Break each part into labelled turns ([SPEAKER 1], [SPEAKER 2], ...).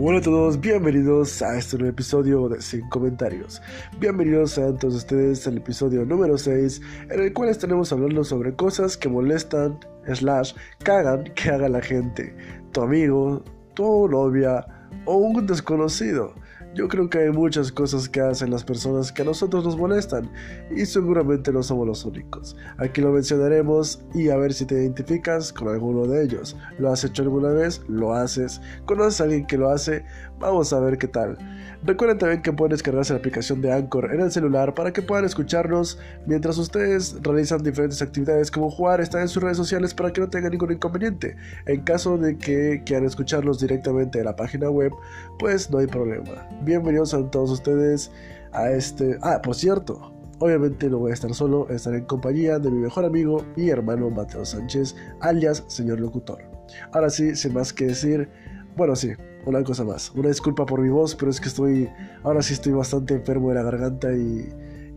[SPEAKER 1] Hola a todos, bienvenidos a este nuevo episodio de Sin Comentarios. Bienvenidos a todos ustedes al episodio número 6, en el cual estaremos hablando sobre cosas que molestan, slash, cagan que haga la gente, tu amigo, tu novia o un desconocido. Yo creo que hay muchas cosas que hacen las personas que a nosotros nos molestan y seguramente no somos los únicos. Aquí lo mencionaremos y a ver si te identificas con alguno de ellos. ¿Lo has hecho alguna vez? ¿Lo haces? ¿Conoces a alguien que lo hace? Vamos a ver qué tal. Recuerden también que pueden descargarse la aplicación de Anchor en el celular para que puedan escucharnos mientras ustedes realizan diferentes actividades como jugar, estar en sus redes sociales para que no tengan ningún inconveniente. En caso de que quieran escucharlos directamente en la página web, pues no hay problema. Bienvenidos a todos ustedes a este... Ah, por cierto, Obviamente no voy a estar solo, estaré en compañía de mi mejor amigo y hermano Mateo Sánchez, alias señor locutor. Ahora sí, sin más que decir, bueno sí, una cosa más. Una disculpa por mi voz, pero es que estoy, ahora sí estoy bastante enfermo de la garganta y,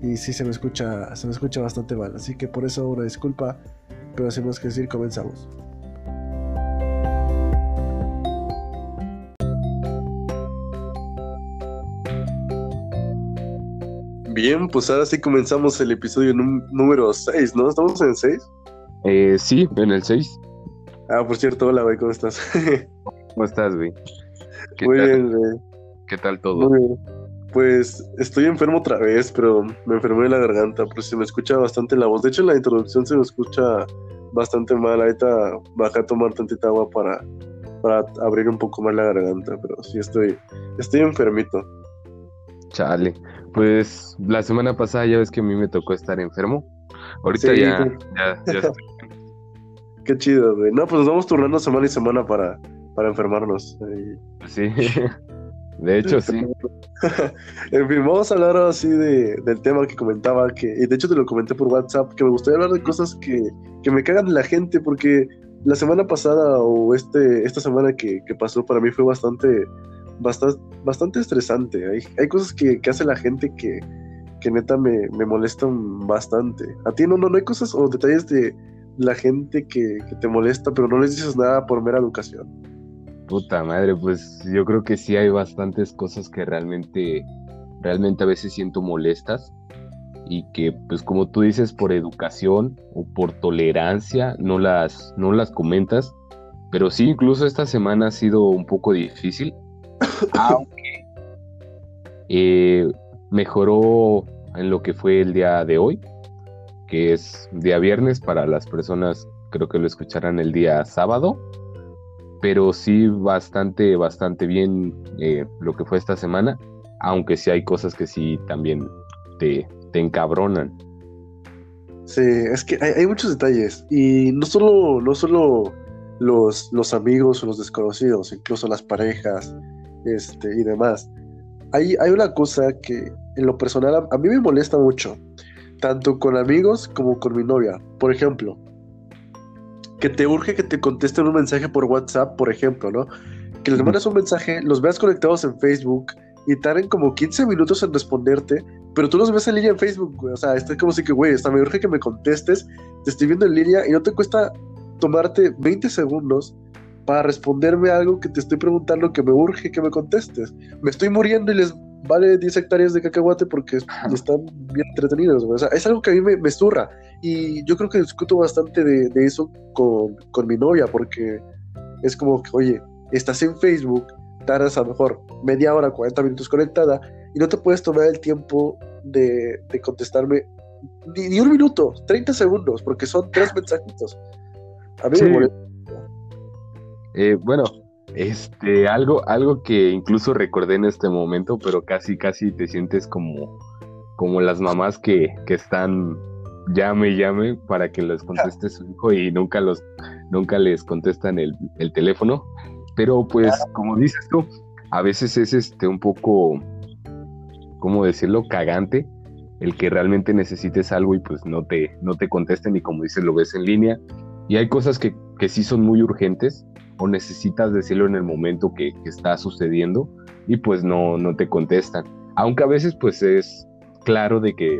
[SPEAKER 1] y sí se me escucha, se me escucha bastante mal. Así que por eso una disculpa, pero sin más que decir, comenzamos. Bien, pues ahora sí comenzamos el episodio número 6, ¿no? ¿Estamos en el 6?
[SPEAKER 2] Eh, sí, en el 6.
[SPEAKER 1] Ah, por cierto, hola, güey, ¿cómo estás?
[SPEAKER 2] ¿Cómo estás, güey?
[SPEAKER 1] Muy bien, güey.
[SPEAKER 2] ¿Qué tal todo?
[SPEAKER 1] Pues estoy enfermo otra vez, pero me enfermé de la garganta, pero se me escucha bastante la voz. De hecho, en la introducción se me escucha bastante mal. Ahorita bajé a tomar tantita agua para, para abrir un poco más la garganta, pero sí estoy, estoy enfermito.
[SPEAKER 2] Chale. Pues la semana pasada ya ves que a mí me tocó estar enfermo. Ahorita ya, ya, ya estoy.
[SPEAKER 1] Qué chido, güey. No, pues nos vamos turnando semana y semana para, para enfermarnos.
[SPEAKER 2] Sí, de hecho sí.
[SPEAKER 1] en fin, vamos a hablar así de, del tema que comentaba, que, y de hecho te lo comenté por WhatsApp, que me gustaría hablar de cosas que, que me cagan de la gente, porque la semana pasada o este, esta semana que, que pasó para mí fue bastante, bastante, bastante estresante. Hay, hay cosas que, que hace la gente que, que neta me, me molestan bastante. A ti no, no, no hay cosas o detalles de la gente que, que te molesta, pero no les dices nada por mera educación.
[SPEAKER 2] Puta madre, pues yo creo que sí hay bastantes cosas que realmente, realmente a veces siento molestas y que pues como tú dices por educación o por tolerancia no las, no las comentas, pero sí incluso esta semana ha sido un poco difícil, aunque eh, mejoró en lo que fue el día de hoy, que es día viernes para las personas, creo que lo escucharán el día sábado pero sí bastante, bastante bien eh, lo que fue esta semana, aunque sí hay cosas que sí también te, te encabronan.
[SPEAKER 1] Sí, es que hay, muchos detalles y no solo, no solo los, los amigos o los desconocidos, incluso las parejas este, y demás. Hay, hay una cosa que en lo personal a, a mí me molesta mucho, tanto con amigos como con mi novia. Por ejemplo, que te urge que te contesten un mensaje por WhatsApp, por ejemplo, ¿no? Que les mandes un mensaje, los veas conectados en Facebook y tarden como 15 minutos en responderte, pero tú los ves en línea en Facebook, güey. O sea, está como si que, güey, hasta me urge que me contestes, te estoy viendo en línea y no te cuesta tomarte 20 segundos para responderme algo que te estoy preguntando que me urge que me contestes. Me estoy muriendo y les vale 10 hectáreas de cacahuate porque están bien entretenidos. O sea, es algo que a mí me, me zurra. Y yo creo que discuto bastante de, eso con, mi novia, porque es como que, oye, estás en Facebook, tardas a lo mejor media hora, 40 minutos conectada, y no te puedes tomar el tiempo de, contestarme ni, un minuto, 30 segundos, porque son tres mensajitos. A mí me molesta.
[SPEAKER 2] Eh, bueno, este, algo, algo que incluso recordé en este momento, pero casi, casi te sientes como, como las mamás que, que están llame y llame para que les conteste su hijo y nunca los nunca les contestan el, teléfono. Pero pues, como dices tú, a veces es este un poco, ¿cómo decirlo? cagante el que realmente necesites algo y pues no te, no te contesten y como dices, lo ves en línea. Y hay cosas que, que sí son muy urgentes o necesitas decirlo en el momento que, está sucediendo y pues no, no te contestan. Aunque a veces pues es claro de que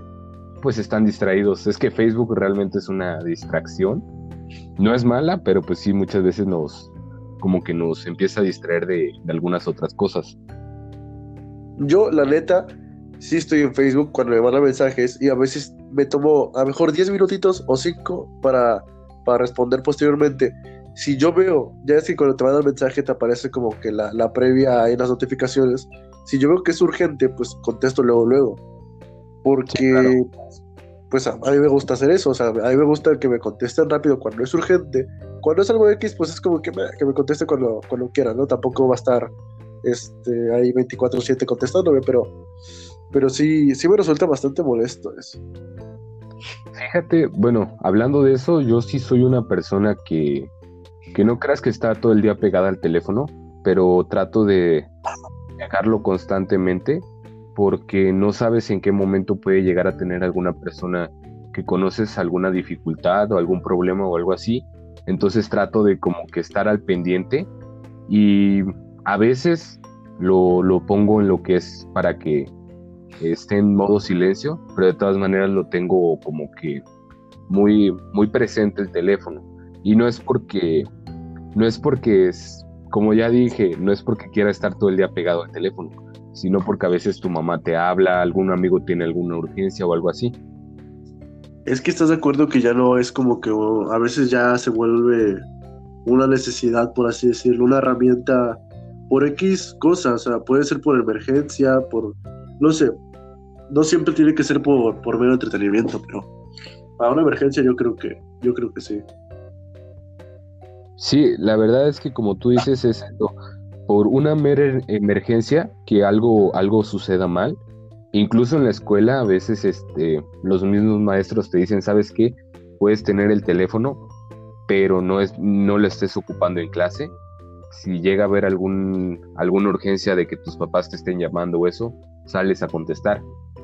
[SPEAKER 2] pues están distraídos. Es que Facebook realmente es una distracción. No es mala, pero pues sí muchas veces nos, como que nos empieza a distraer de, de algunas otras cosas.
[SPEAKER 1] Yo, la neta, sí estoy en Facebook cuando me mandan mensajes y a veces me tomo a lo mejor 10 minutitos o 5 para, para responder posteriormente. Si yo veo, ya es que cuando te mandan mensaje te aparece como que la, la previa en las notificaciones. Si yo veo que es urgente, pues contesto luego, luego. Porque, pues a, mí me gusta hacer eso. O sea, a mí me gusta que me contesten rápido cuando es urgente. Cuando es algo X, pues es como que me, que me conteste cuando, cuando quiera, ¿no? Tampoco va a estar este, ahí 24-7 contestándome, pero, pero sí, sí me resulta bastante molesto eso.
[SPEAKER 2] Fíjate, bueno, hablando de eso, yo sí soy una persona que, que no creas que está todo el día pegada al teléfono, pero trato de dejarlo constantemente porque no sabes en qué momento puede llegar a tener alguna persona que conoces alguna dificultad o algún problema o algo así. Entonces trato de como que estar al pendiente y a veces lo, lo pongo en lo que es para que esté en modo silencio, pero de todas maneras lo tengo como que muy, muy presente el teléfono. Y no es porque, no es porque es, como ya dije, no es porque quiera estar todo el día pegado al teléfono, sino porque a veces tu mamá te habla, algún amigo tiene alguna urgencia o algo así.
[SPEAKER 1] Es que estás de acuerdo que ya no es como que a veces ya se vuelve una necesidad, por así decirlo, una herramienta por X cosas, o sea, puede ser por emergencia, por, no sé, no siempre tiene que ser por, por mero entretenimiento, pero para una emergencia yo creo que, yo creo que sí.
[SPEAKER 2] Sí, la verdad es que como tú dices, es por una mera emergencia que algo, algo suceda mal. Incluso en la escuela a veces este, los mismos maestros te dicen, ¿sabes qué? Puedes tener el teléfono, pero no, es, no lo estés ocupando en clase si llega a haber algún, alguna urgencia de que tus papás te estén llamando o eso, sales a contestar.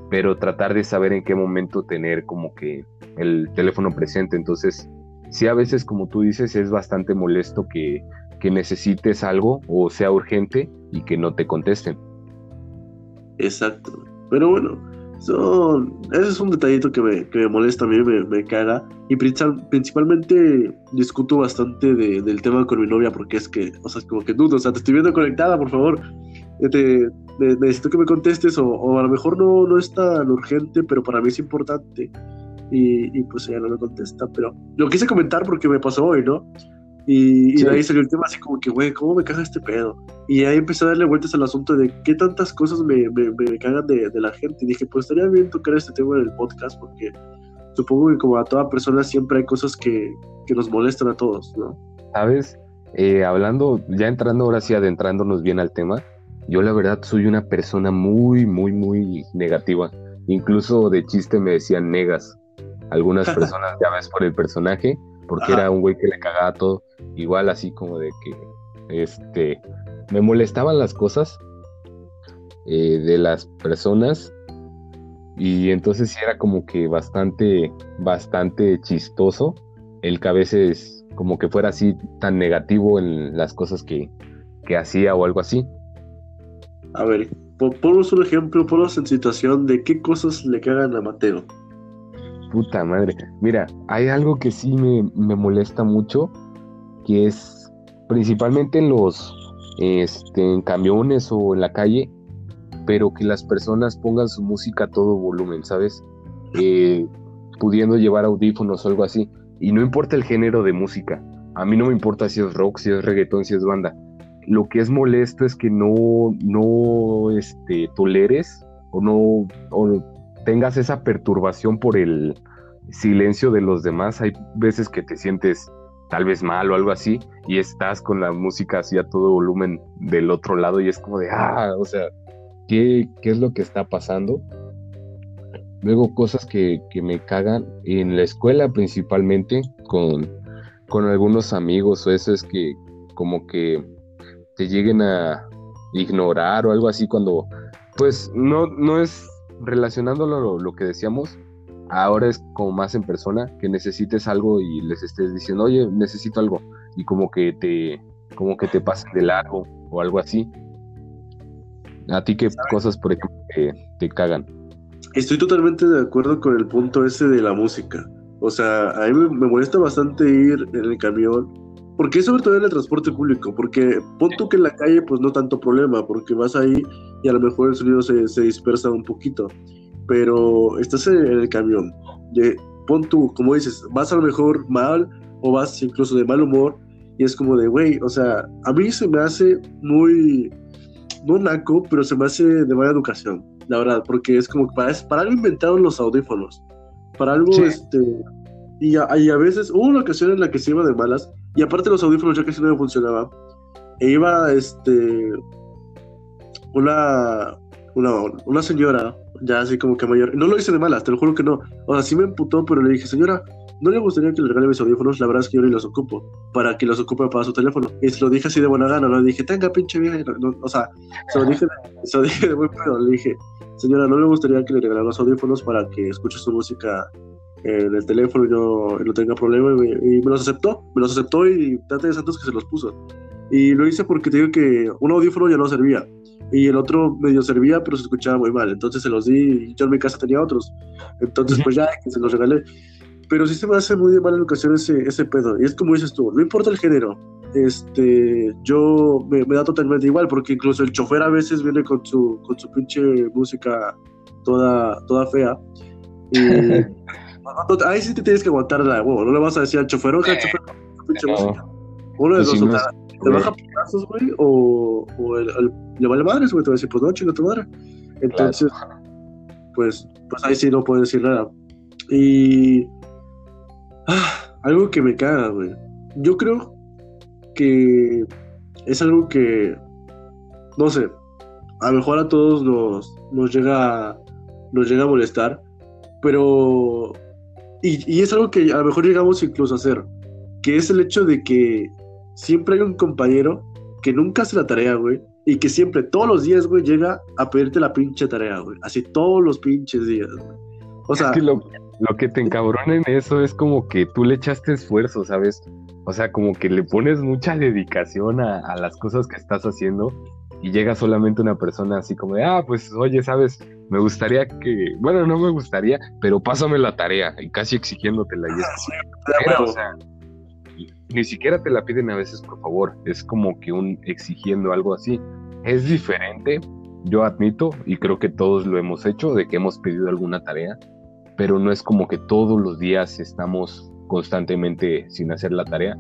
[SPEAKER 2] Pero tratar de saber en qué momento tener como que el teléfono presente. Entonces, sí a veces, como tú dices, es bastante molesto que, que necesites algo o sea urgente y que no te contesten.
[SPEAKER 1] Exacto. Pero bueno, son, ese es un detallito que me, que me molesta a mí, me, me caga. Y principalmente discuto bastante de, del tema con mi novia porque es que, o sea, como que dudo, o sea, te estoy viendo conectada, por favor. Te, necesito que me contestes o, o, a lo mejor no, no es tan urgente, pero para mí es importante. Y, y pues ella no me contesta, pero lo quise comentar porque me pasó hoy, ¿no? Y, ahí salió el tema así como que, güey, ¿cómo me caga este pedo? Y ahí empecé a darle vueltas al asunto de qué tantas cosas me, me, me cagan de, de, la gente. Y dije, pues estaría bien tocar este tema en el podcast porque supongo que como a toda persona siempre hay cosas que, que nos molestan a todos, ¿no?
[SPEAKER 2] Sabes, eh, hablando, ya entrando ahora sí, adentrándonos bien al tema, yo la verdad soy una persona muy, muy, muy negativa. Incluso de chiste me decían negas. Algunas personas, ya ves por el personaje, porque era un güey que le cagaba todo. Igual así como de que, este, me molestaban las cosas eh, de las personas y entonces sí era como que bastante, bastante chistoso el que a veces como que fuera así tan negativo en las cosas que, que hacía o algo así.
[SPEAKER 1] A ver, ponnos un ejemplo, ponnos en situación de qué cosas le cagan a Mateo.
[SPEAKER 2] Puta madre. Mira, hay algo que sí me, me molesta mucho, que es principalmente en los este, en camiones o en la calle, pero que las personas pongan su música a todo volumen, ¿sabes? Eh, pudiendo llevar audífonos o algo así. Y no importa el género de música. A mí no me importa si es rock, si es reggaetón, si es banda. Lo que es molesto es que no, no este, toleres o no tengas esa perturbación por el silencio de los demás. Hay veces que te sientes tal vez mal o algo así y estás con la música así a todo volumen del otro lado y es como de, ah, o sea, ¿qué, qué es lo que está pasando? Luego cosas que, que, me cagan en la escuela principalmente con, con algunos amigos o eso es que como que te lleguen a ignorar o algo así cuando pues no, no es relacionándolo lo, lo que decíamos, ahora es como más en persona, que necesites algo y les estés diciendo, oye, necesito algo, y como que te, como que te pasen de largo o algo así. ¿A ti qué cosas, por ejemplo, te, te cagan?
[SPEAKER 1] Estoy totalmente de acuerdo con el punto ese de la música. O sea, a mí me, molesta bastante ir en el camión porque sobre todo en el transporte público, porque pon tú que en la calle pues no tanto problema, porque vas ahí y a lo mejor el sonido se, se dispersa un poquito, pero estás en, el camión, de, pon tú, como dices, vas a lo mejor mal o vas incluso de mal humor y es como de, güey, o sea, a mí se me hace muy, no naco, pero se me hace de mala educación, la verdad, porque es como que para, para algo inventaron los audífonos, para algo, este, y a, y a veces hubo una ocasión en la que se iba de malas y aparte los audífonos ya casi no me funcionaba. E iba, este, una, una, una señora, ya así como que mayor, no lo hice de malas, te lo juro que no. O sea, sí me emputó, pero le dije, señora, ¿no le gustaría que le regale mis audífonos? La verdad es que yo ni los ocupo, para que los ocupe para su teléfono. Y se lo dije así de buena gana, no le dije, tenga pinche vieja. o sea, se lo dije, se lo dije de buen pedo, le dije, señora, ¿no le gustaría que le regalara los audífonos para que escuche su música en el teléfono y no, no tenga problema y me, los aceptó, me los aceptó y trate de santos que se los puso. Y lo hice porque te digo que un audífono ya no servía y el otro medio servía pero se escuchaba muy mal, entonces se los di y yo en mi casa tenía otros, entonces pues ya se los regalé. Pero sí se me hace muy de mala educación ese, ese pedo. Y es como dices tú, no importa el género, este, yo me, me, da totalmente igual, porque incluso el chofer a veces viene con su, con su pinche música toda, toda fea. Y Ahí sí te tienes que aguantar la huevo. No le vas a decir al chofer, oiga, chofer, pinche música. Uno de pues dos, te baja pedazos, güey, o, o el, le vale madres, güey. Te va a decir, pues no, chinga tu madre. Entonces, pues, pues ahí sí no puedo decir nada. Y. Ah, algo que me caga, güey. Yo creo que es algo que. No sé. A lo mejor a todos nos, nos llega nos llega a molestar, pero y, es algo que a lo mejor llegamos incluso a hacer, que es el hecho de que siempre hay un compañero que nunca hace la tarea, güey, y que siempre, todos los días, güey, llega a pedirte la pinche tarea, güey, así todos los pinches días, güey.
[SPEAKER 2] O sea... Es que lo, que te encabrona en eso es como que tú le echaste esfuerzo, ¿sabes? O sea, como que le pones mucha dedicación a, a las cosas que estás haciendo y llega solamente una persona así como de, ah, pues oye, sabes, me gustaría que, bueno, no me gustaría, pero pásame la tarea y casi exigiéndotela. Y es o sea, ni siquiera te la piden a veces, por favor, es como que un exigiendo algo así. Es diferente, yo admito, y creo que todos lo hemos hecho, de que hemos pedido alguna tarea, pero no es como que todos los días estamos constantemente sin hacer la tarea.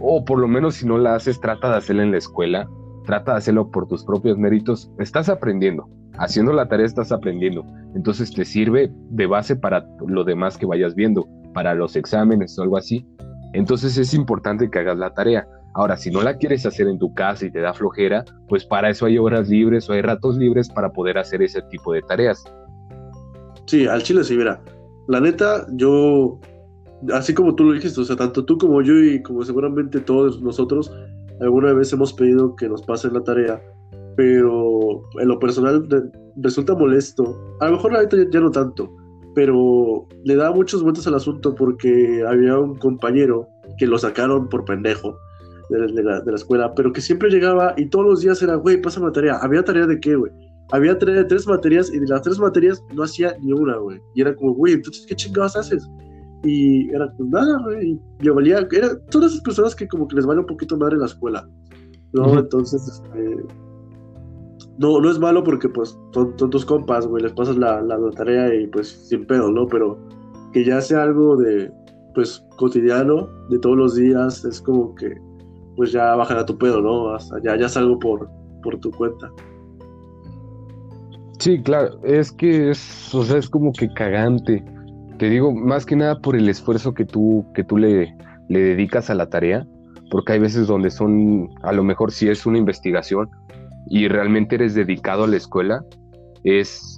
[SPEAKER 2] O por lo menos si no la haces, trata de hacerla en la escuela trata de hacerlo por tus propios méritos, estás aprendiendo. Haciendo la tarea estás aprendiendo. Entonces te sirve de base para lo demás que vayas viendo, para los exámenes o algo así. Entonces es importante que hagas la tarea. Ahora, si no la quieres hacer en tu casa y te da flojera, pues para eso hay horas libres o hay ratos libres para poder hacer ese tipo de tareas.
[SPEAKER 1] Sí, al chile sí, mira. La neta, yo, así como tú lo dijiste, o sea, tanto tú como yo y como seguramente todos nosotros, alguna vez hemos pedido que nos pasen la tarea, pero en lo personal resulta molesto. A lo mejor ahorita ya, no tanto, pero le da muchos vueltas al asunto porque había un compañero que lo sacaron por pendejo de, la, escuela, pero que siempre llegaba y todos los días era, güey, pásame la tarea. ¿Había tarea de qué, güey? Había tarea de tres materias y de las tres materias no hacía ni una, güey. Y era como, güey, entonces, ¿qué chingados haces? Y era pues nada, güey. Yo valía, era todas esas personas que como que les vale un poquito madre la escuela. ¿No? Entonces, este, no, no es malo porque pues son, tus compas, güey, les pasas la, la, tarea y pues sin pedo, ¿no? Pero que ya sea algo de, pues, cotidiano, de todos los días, es como que, pues ya bajan a tu pedo, ¿no? Hasta ya, ya es algo por, por tu cuenta.
[SPEAKER 2] Sí, claro, es que es, o sea, es como que cagante te digo, más que nada por el esfuerzo que tú, que tú le, le dedicas a la tarea, porque hay veces donde son, a lo mejor si es una investigación y realmente eres dedicado a la escuela, es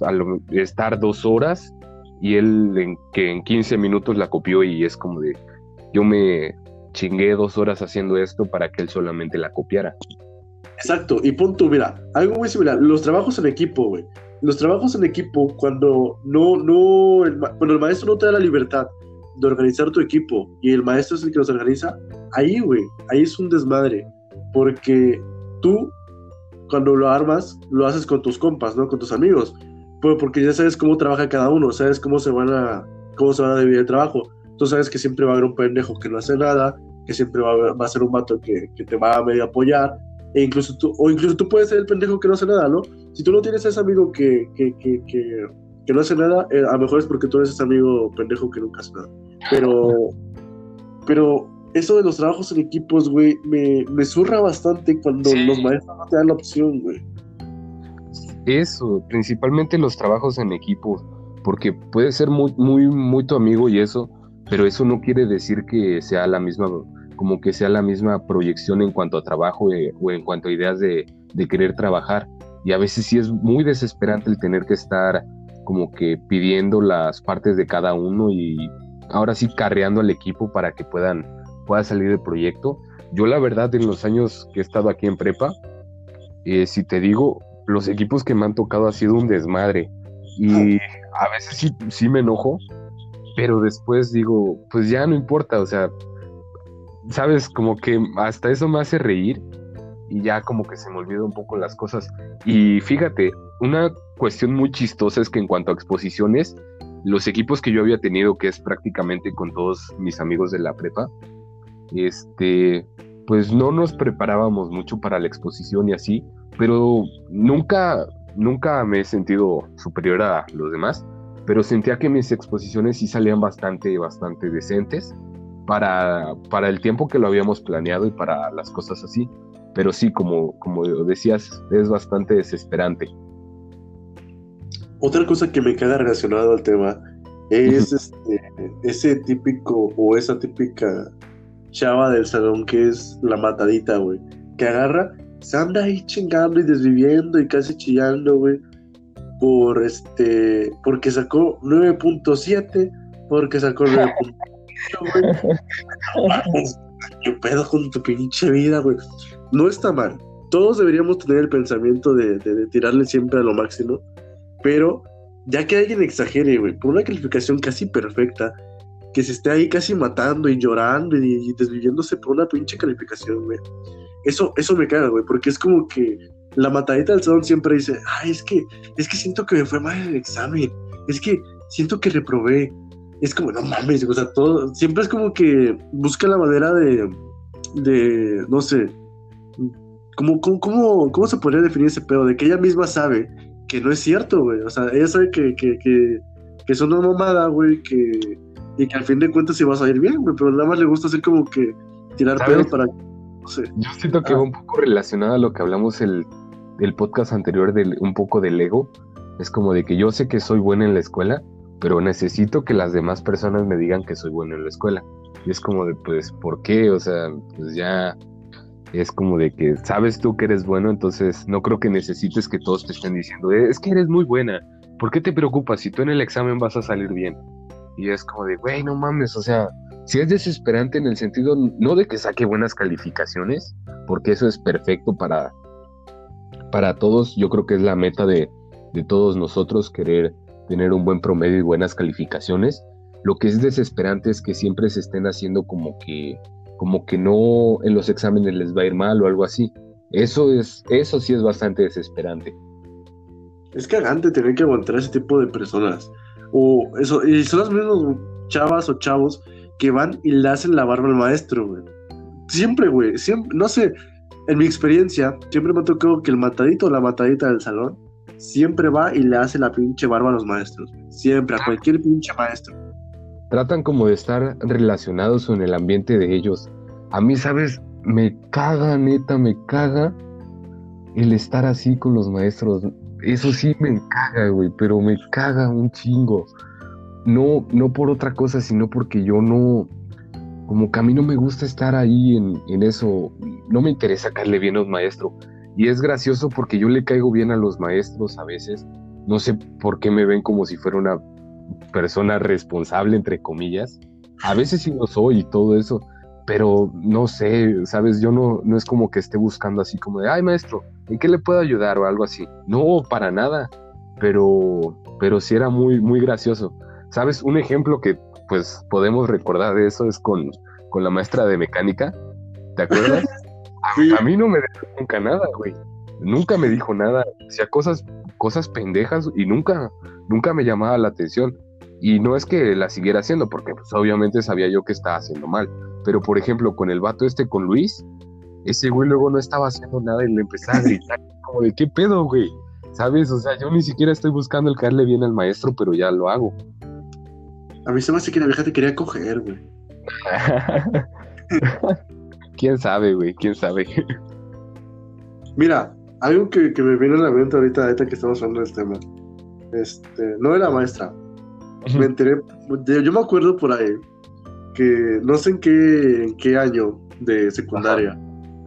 [SPEAKER 2] estar dos horas y él que en 15 minutos la copió y es como de, yo me chingué dos horas haciendo esto para que él solamente la copiara.
[SPEAKER 1] Exacto, y punto, mira, algo muy similar, los trabajos en equipo, güey los trabajos en equipo, cuando no, no, el, el maestro no te da la libertad de organizar tu equipo y el maestro es el que los organiza, ahí, güey, ahí es un desmadre. Porque tú, cuando lo armas, lo haces con tus compas, ¿no? Con tus amigos. Pues porque ya sabes cómo trabaja cada uno, sabes cómo se van a, cómo se van a dividir el trabajo. Tú sabes que siempre va a haber un pendejo que no hace nada que siempre va, a ser un vato que, que, te va a medio apoyar, e incluso tú, o incluso tú puedes ser el pendejo que no hace nada, ¿no? Si tú no tienes a ese amigo que, que, que, que no hace nada, eh, a lo mejor es porque tú eres ese amigo pendejo que nunca hace nada. Pero, pero eso de los trabajos en equipos, güey, me, me surra bastante cuando los maestros no te dan la opción, güey.
[SPEAKER 2] Eso, principalmente los trabajos en equipo, porque puede ser muy, muy, muy tu amigo y eso, pero eso no quiere decir que sea la misma, como que sea la misma proyección en cuanto a trabajo eh, o en cuanto a ideas de, de querer trabajar. Y a veces sí es muy desesperante el tener que estar como que pidiendo las partes de cada uno y ahora sí carreando al equipo para que puedan pueda salir el proyecto. Yo la verdad en los años que he estado aquí en prepa, eh, si te digo, los equipos que me han tocado ha sido un desmadre y a veces sí, sí me enojo, pero después digo, pues ya no importa, o sea, sabes, como que hasta eso me hace reír y ya como que se me olvida un poco las cosas. Y fíjate, una cuestión muy chistosa es que en cuanto a exposiciones, los equipos que yo había tenido, que es prácticamente con todos mis amigos de la prepa, este, pues no nos preparábamos mucho para la exposición y así, pero nunca, nunca me he sentido superior a los demás, pero sentía que mis exposiciones sí salían bastante, bastante decentes para, para el tiempo que lo habíamos planeado y para las cosas así. Pero sí, como, como decías, es bastante desesperante.
[SPEAKER 1] Otra cosa que me queda relacionado al tema es este, ese típico o esa típica chava del salón que es la matadita, güey. Que agarra, se anda ahí chingando y desviviendo y casi chillando, güey. Por este, porque sacó 9.7, porque sacó 9.8, güey. ¿Qué pedo con tu pinche vida, güey? No está mal. Todos deberíamos tener el pensamiento de, tirarle siempre a lo máximo, pero ya que alguien exagere, güey, por una calificación casi perfecta, que se esté ahí casi matando y llorando y, desviviéndose por una pinche calificación, güey. Eso, eso me caga, güey, porque es como que la matadita del salón siempre dice, ay, es que, es que siento que me fue mal el examen, es que siento que reprobé. Es como, no mames, o sea, todo, siempre es como que busca la manera de, de, no sé, ¿cómo, cómo, cómo, se podría definir ese pedo? De que ella misma sabe que no es cierto, güey. O sea, ella sabe que, que, que, que es una mamada, güey, que, y que al fin de cuentas sí vas a ir bien, güey, pero nada más le gusta hacer como que tirar pedo para... No sé.
[SPEAKER 2] Yo siento que va ah. un poco relacionado a lo que hablamos el, el podcast anterior, del, un poco del ego. Es como de que yo sé que soy buena en la escuela, pero necesito que las demás personas me digan que soy bueno en la escuela. Y es como de, pues, ¿por qué? O sea, pues ya es como de que sabes tú que eres bueno, entonces no creo que necesites que todos te estén diciendo, es que eres muy buena, ¿por qué te preocupas si tú en el examen vas a salir bien? Y es como de, güey, no mames, o sea, si es desesperante en el sentido, no de que saque buenas calificaciones, porque eso es perfecto para, para todos, yo creo que es la meta de, de todos nosotros querer tener un buen promedio y buenas calificaciones. Lo que es desesperante es que siempre se estén haciendo como que, como que no en los exámenes les va a ir mal o algo así. Eso es, eso sí es bastante desesperante.
[SPEAKER 1] Es cagante tener que aguantar ese tipo de personas. O eso, y son los mismos chavas o chavos que van y le hacen la barba al maestro, güey. Siempre, güey, siempre, no sé, en mi experiencia, siempre me ha tocado que el matadito o la matadita del salón siempre va y le hace la pinche barba a los maestros. Siempre, a cualquier pinche maestro.
[SPEAKER 2] Tratan como de estar relacionados con el ambiente de ellos. A mí, ¿sabes? Me caga, neta, me caga el estar así con los maestros. Eso sí me caga, güey, pero me caga un chingo. No, no por otra cosa, sino porque yo no, como que a mí no me gusta estar ahí en, en eso. No me interesa caerle bien a un maestro. Y es gracioso porque yo le caigo bien a los maestros a veces. No sé por qué me ven como si fuera una persona responsable, entre comillas. A veces sí lo soy y todo eso, pero no sé, sabes, yo no, no es como que esté buscando así como de, ay maestro, ¿en qué le puedo ayudar o algo así? No, para nada, pero, pero sí era muy, muy gracioso. Sabes, un ejemplo que pues podemos recordar de eso es con, con la maestra de mecánica, ¿te acuerdas? A, mí no me dijo nunca nada, güey. Nunca me dijo nada. Hacía cosas, cosas pendejas y nunca, nunca me llamaba la atención. Y no es que la siguiera haciendo, porque pues, obviamente sabía yo que estaba haciendo mal Pero por ejemplo, con el vato este, con Luis, ese güey luego no estaba haciendo nada y le empezaba a gritar, como de qué pedo, güey. ¿Sabes? O sea, yo ni siquiera estoy buscando el caerle bien al maestro, pero ya lo hago.
[SPEAKER 1] A mí se me hace que la vieja te quería coger, güey.
[SPEAKER 2] ¿Quién sabe, güey? ¿Quién sabe?
[SPEAKER 1] Mira, algo que, me viene a la mente ahorita, ahorita que estamos hablando del tema. Este, no de la maestra. Me enteré, yo me acuerdo por ahí que no sé en qué, en qué año de secundaria,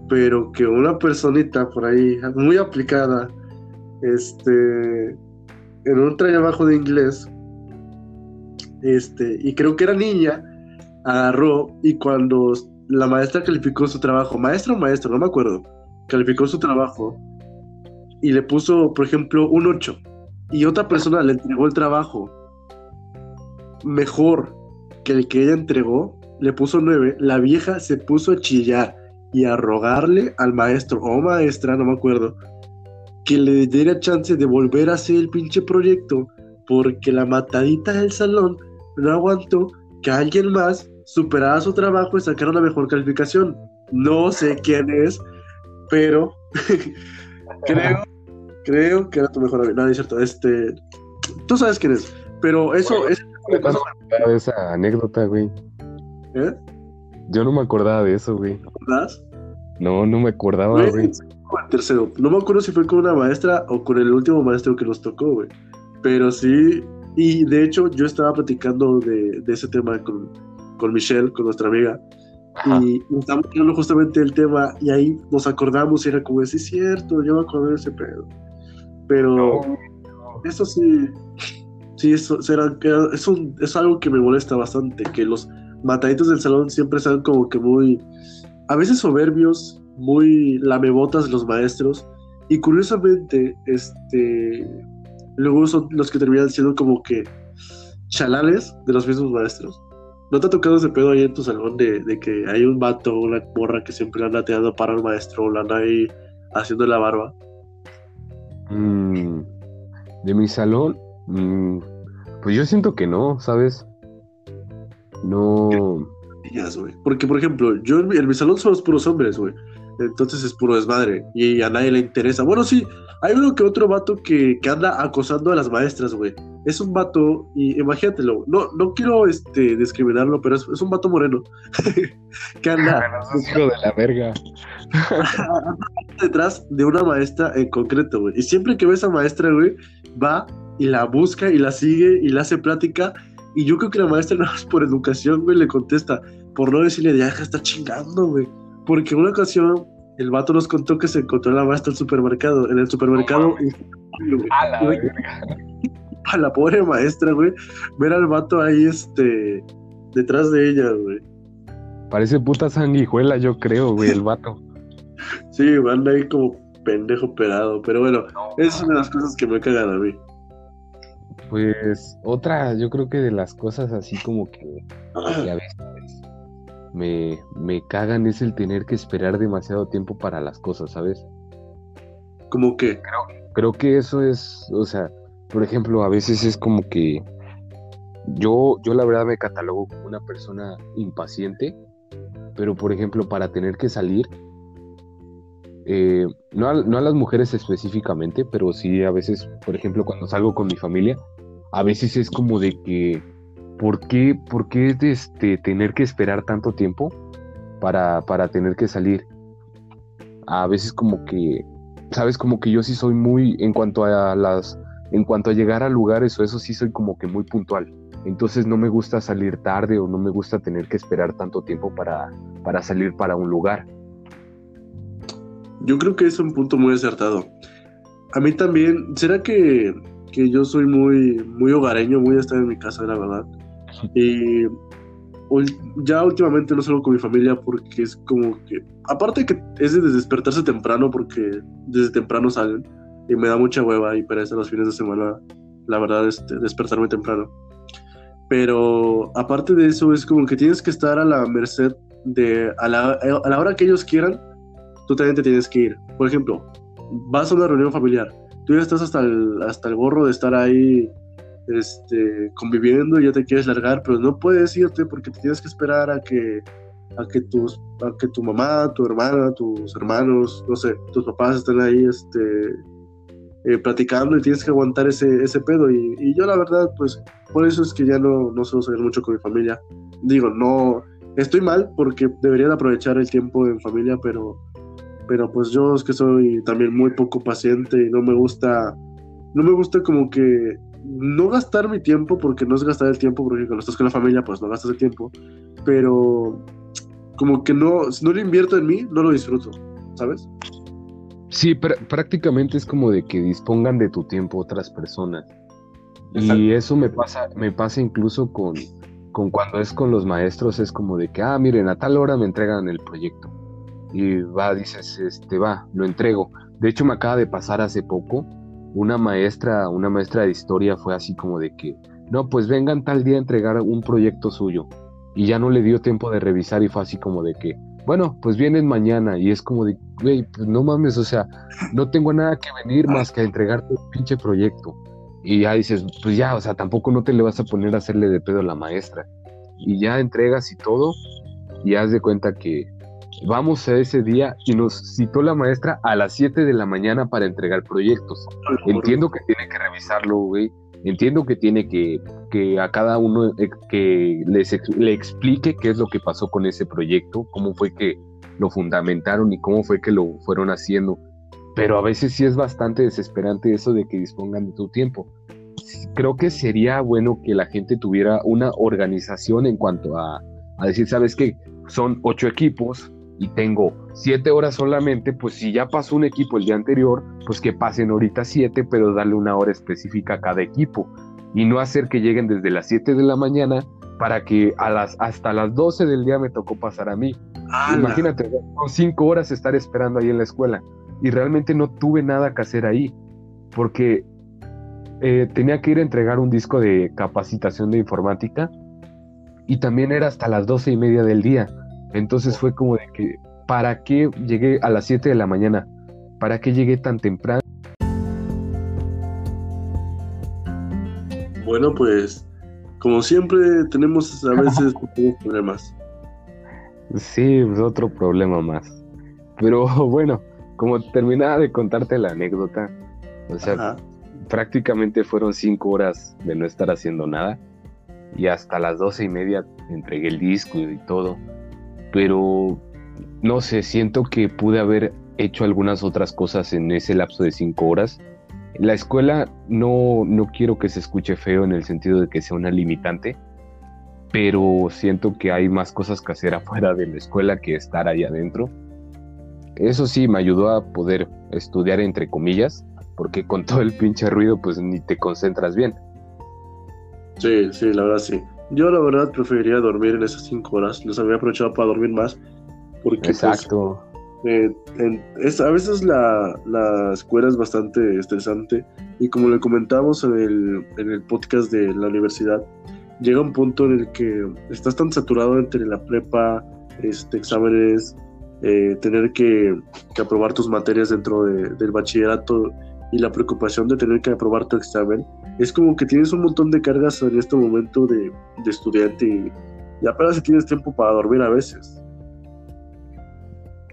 [SPEAKER 1] pero que una personita por ahí, muy aplicada, este, en un trabajo de inglés, este, y creo que era niña, agarró y cuando la maestra calificó su trabajo, maestro o maestro, no me acuerdo, calificó su trabajo y le puso, por ejemplo, un 8 y otra persona le entregó el trabajo mejor que el que ella entregó, le puso 9, la vieja se puso a chillar y a rogarle al maestro o maestra, no me acuerdo, que le diera chance de volver a hacer el pinche proyecto porque la matadita del salón no aguantó que alguien más superara su trabajo y sacara una mejor calificación. No sé quién es, pero creo, creo que era tu mejor amigo. No, es cierto, este, tú sabes quién es, pero eso es...
[SPEAKER 2] de esa anécdota, güey. ¿Eh? Yo no me acordaba de eso, güey. ¿Verdad? No, no me acordaba, güey.
[SPEAKER 1] tercero. No me acuerdo si fue con una maestra o con el último maestro que nos tocó, güey. Pero sí, y de hecho yo estaba platicando de, ese tema con, con Michelle, con nuestra amiga. Y estábamos hablando justamente del tema y ahí nos acordamos y era como, sí, es cierto, yo me acuerdo de ese pedo. Pero eso sí, sí, eso, era, es, es algo que me molesta bastante, que los mataditos del salón siempre están como que muy, a veces soberbios, muy lamebotas los maestros. Y curiosamente, este, luego son los que terminan siendo como que chalales de los mismos maestros. ¿No te ha tocado ese pedo ahí en tu salón de, que hay un vato o una morra que siempre anda tirando para el maestro o la anda ahí haciendo la barba?
[SPEAKER 2] Mm, de mi salón, mm, pues yo siento que no, ¿sabes? No.
[SPEAKER 1] Porque, por ejemplo, yo en mi, salón somos puros hombres, güey. Entonces es puro desmadre. Y a nadie le interesa. Bueno, sí, hay uno que otro vato que, anda acosando a las maestras, güey. Es un vato, y imagínatelo, no, no quiero este, discriminarlo, pero es, un vato moreno. que anda.
[SPEAKER 2] hijo de la verga.
[SPEAKER 1] detrás de una maestra en concreto, güey. Y siempre que ve a esa maestra, güey, va y la busca y la sigue y la hace plática y yo creo que la maestra, nada más por educación, güey, le contesta, por no decirle, ya, está chingando, güey. Porque en una ocasión, el vato nos contó que se encontró la maestra en el supermercado. En el supermercado. a, la a la pobre maestra, güey. Ver al vato ahí, este. Detrás de ella, güey.
[SPEAKER 2] Parece puta sanguijuela, yo creo, güey, el vato.
[SPEAKER 1] sí, anda ahí como pendejo operado. Pero bueno, es una de las cosas que me cagan a mí.
[SPEAKER 2] Pues otra, yo creo que de las cosas así como que, a veces me, me cagan es el tener que esperar demasiado tiempo para las cosas, ¿sabes?
[SPEAKER 1] ¿Cómo que?
[SPEAKER 2] Creo, creo que eso es, o sea, por ejemplo, a veces es como que yo, yo la verdad me catalogo como una persona impaciente, pero por ejemplo, para tener que salir, eh, no, a, no, a, las mujeres específicamente, pero sí a veces, por ejemplo, cuando salgo con mi familia, a veces es como de que, ¿por qué, por qué este, tener que esperar tanto tiempo para, para tener que salir? A veces como que, sabes, como que yo sí soy muy, en cuanto a las, en cuanto a llegar a lugares o eso sí soy como que muy puntual. Entonces no me gusta salir tarde o no me gusta tener que esperar tanto tiempo para, para salir para un lugar.
[SPEAKER 1] Yo creo que es un punto muy acertado. A mí también, ¿será que que yo soy muy, muy hogareño, muy estar en mi casa, la verdad. Y ya últimamente no salgo con mi familia porque es como que, aparte que es de despertarse temprano porque desde temprano salen y me da mucha hueva y pereza los fines de semana, la verdad, es despertarme temprano. Pero aparte de eso es como que tienes que estar a la merced de, a la, a la hora que ellos quieran, tú también te tienes que ir. Por ejemplo, vas a una reunión familiar tú ya estás hasta el, hasta el gorro de estar ahí este, conviviendo y ya te quieres largar, pero no puedes irte porque te tienes que esperar a que a que tus, a que tu mamá, tu hermana, tus hermanos, no sé, tus papás estén ahí, este, eh, y tienes que aguantar ese, ese pedo. Y, yo la verdad, pues por eso es que ya no, no suelo salir mucho con mi familia. Digo, no, estoy mal porque debería de aprovechar el tiempo en familia, pero, pero pues yo es que soy también muy poco paciente y no me gusta, no me gusta como que no gastar mi tiempo porque no es gastar el tiempo porque cuando estás con la familia pues no gastas el tiempo, pero como que no, no lo invierto en mí, no lo disfruto, ¿sabes?
[SPEAKER 2] Sí, prácticamente es como de que dispongan de tu tiempo otras personas. Y eso me pasa, me pasa incluso con, con cuando es con los maestros, es como de que, ah, miren, a tal hora me entregan el proyecto. Y va, dices, este, va, lo entrego. De hecho, me acaba de pasar hace poco, una maestra, una maestra de historia fue así como de que, no, pues vengan tal día a entregar un proyecto suyo. Y ya no le dio tiempo de revisar y fue así como de que, bueno, pues vienen mañana y es como de, güey, pues no mames, o sea, no tengo nada que venir más que a entregarte un pinche proyecto. Y ya dices, pues ya, o sea, tampoco no te le vas a poner a hacerle de pedo a la maestra. Y ya entregas y todo, y haz de cuenta que vamos a ese día y nos citó la maestra a las 7 de la mañana para entregar proyectos. Entiendo que tiene que revisarlo, güey, Entiendo que tiene que, que a cada uno eh, que les, le explique qué es lo que pasó con ese proyecto, cómo fue que lo fundamentaron y cómo fue que lo fueron haciendo. Pero a veces sí es bastante desesperante eso de que dispongan de tu tiempo. Creo que sería bueno que la gente tuviera una organización en cuanto a, a decir, ¿sabes qué? Son ocho equipos, y tengo siete horas solamente, pues si ya pasó un equipo el día anterior, pues que pasen ahorita siete, pero darle una hora específica a cada equipo y no hacer que lleguen desde las 7 de la mañana para que a las, hasta las 12 del día me tocó pasar a mí. Imagínate, cinco horas estar esperando ahí en la escuela y realmente no tuve nada que hacer ahí porque eh, tenía que ir a entregar un disco de capacitación de informática y también era hasta las doce y media del día. Entonces fue como de que, ¿para qué llegué a las 7 de la mañana? ¿Para qué llegué tan temprano?
[SPEAKER 1] Bueno, pues como siempre tenemos a veces problemas.
[SPEAKER 2] Sí, pues otro problema más. Pero bueno, como terminaba de contarte la anécdota, o sea, prácticamente fueron cinco horas de no estar haciendo nada y hasta las doce y media entregué el disco y todo pero no sé, siento que pude haber hecho algunas otras cosas en ese lapso de cinco horas. La escuela no, no quiero que se escuche feo en el sentido de que sea una limitante, pero siento que hay más cosas que hacer afuera de la escuela que estar ahí adentro. Eso sí, me ayudó a poder estudiar entre comillas, porque con todo el pinche ruido pues ni te concentras bien.
[SPEAKER 1] Sí, sí, la verdad sí. Yo la verdad preferiría dormir en esas cinco horas. Los había aprovechado para dormir más. Porque, pues,
[SPEAKER 2] Exacto.
[SPEAKER 1] Eh, es, a veces la, la, escuela es bastante estresante y como le comentamos en el, en el podcast de la universidad, llega un punto en el que estás tan saturado entre la prepa, este, exámenes, eh, tener que, que, aprobar tus materias dentro del bachillerato y la preocupación de tener que aprobar tu examen, es como que tienes un montón de cargas en este momento de, estudiante y, apenas tienes tiempo para dormir a veces.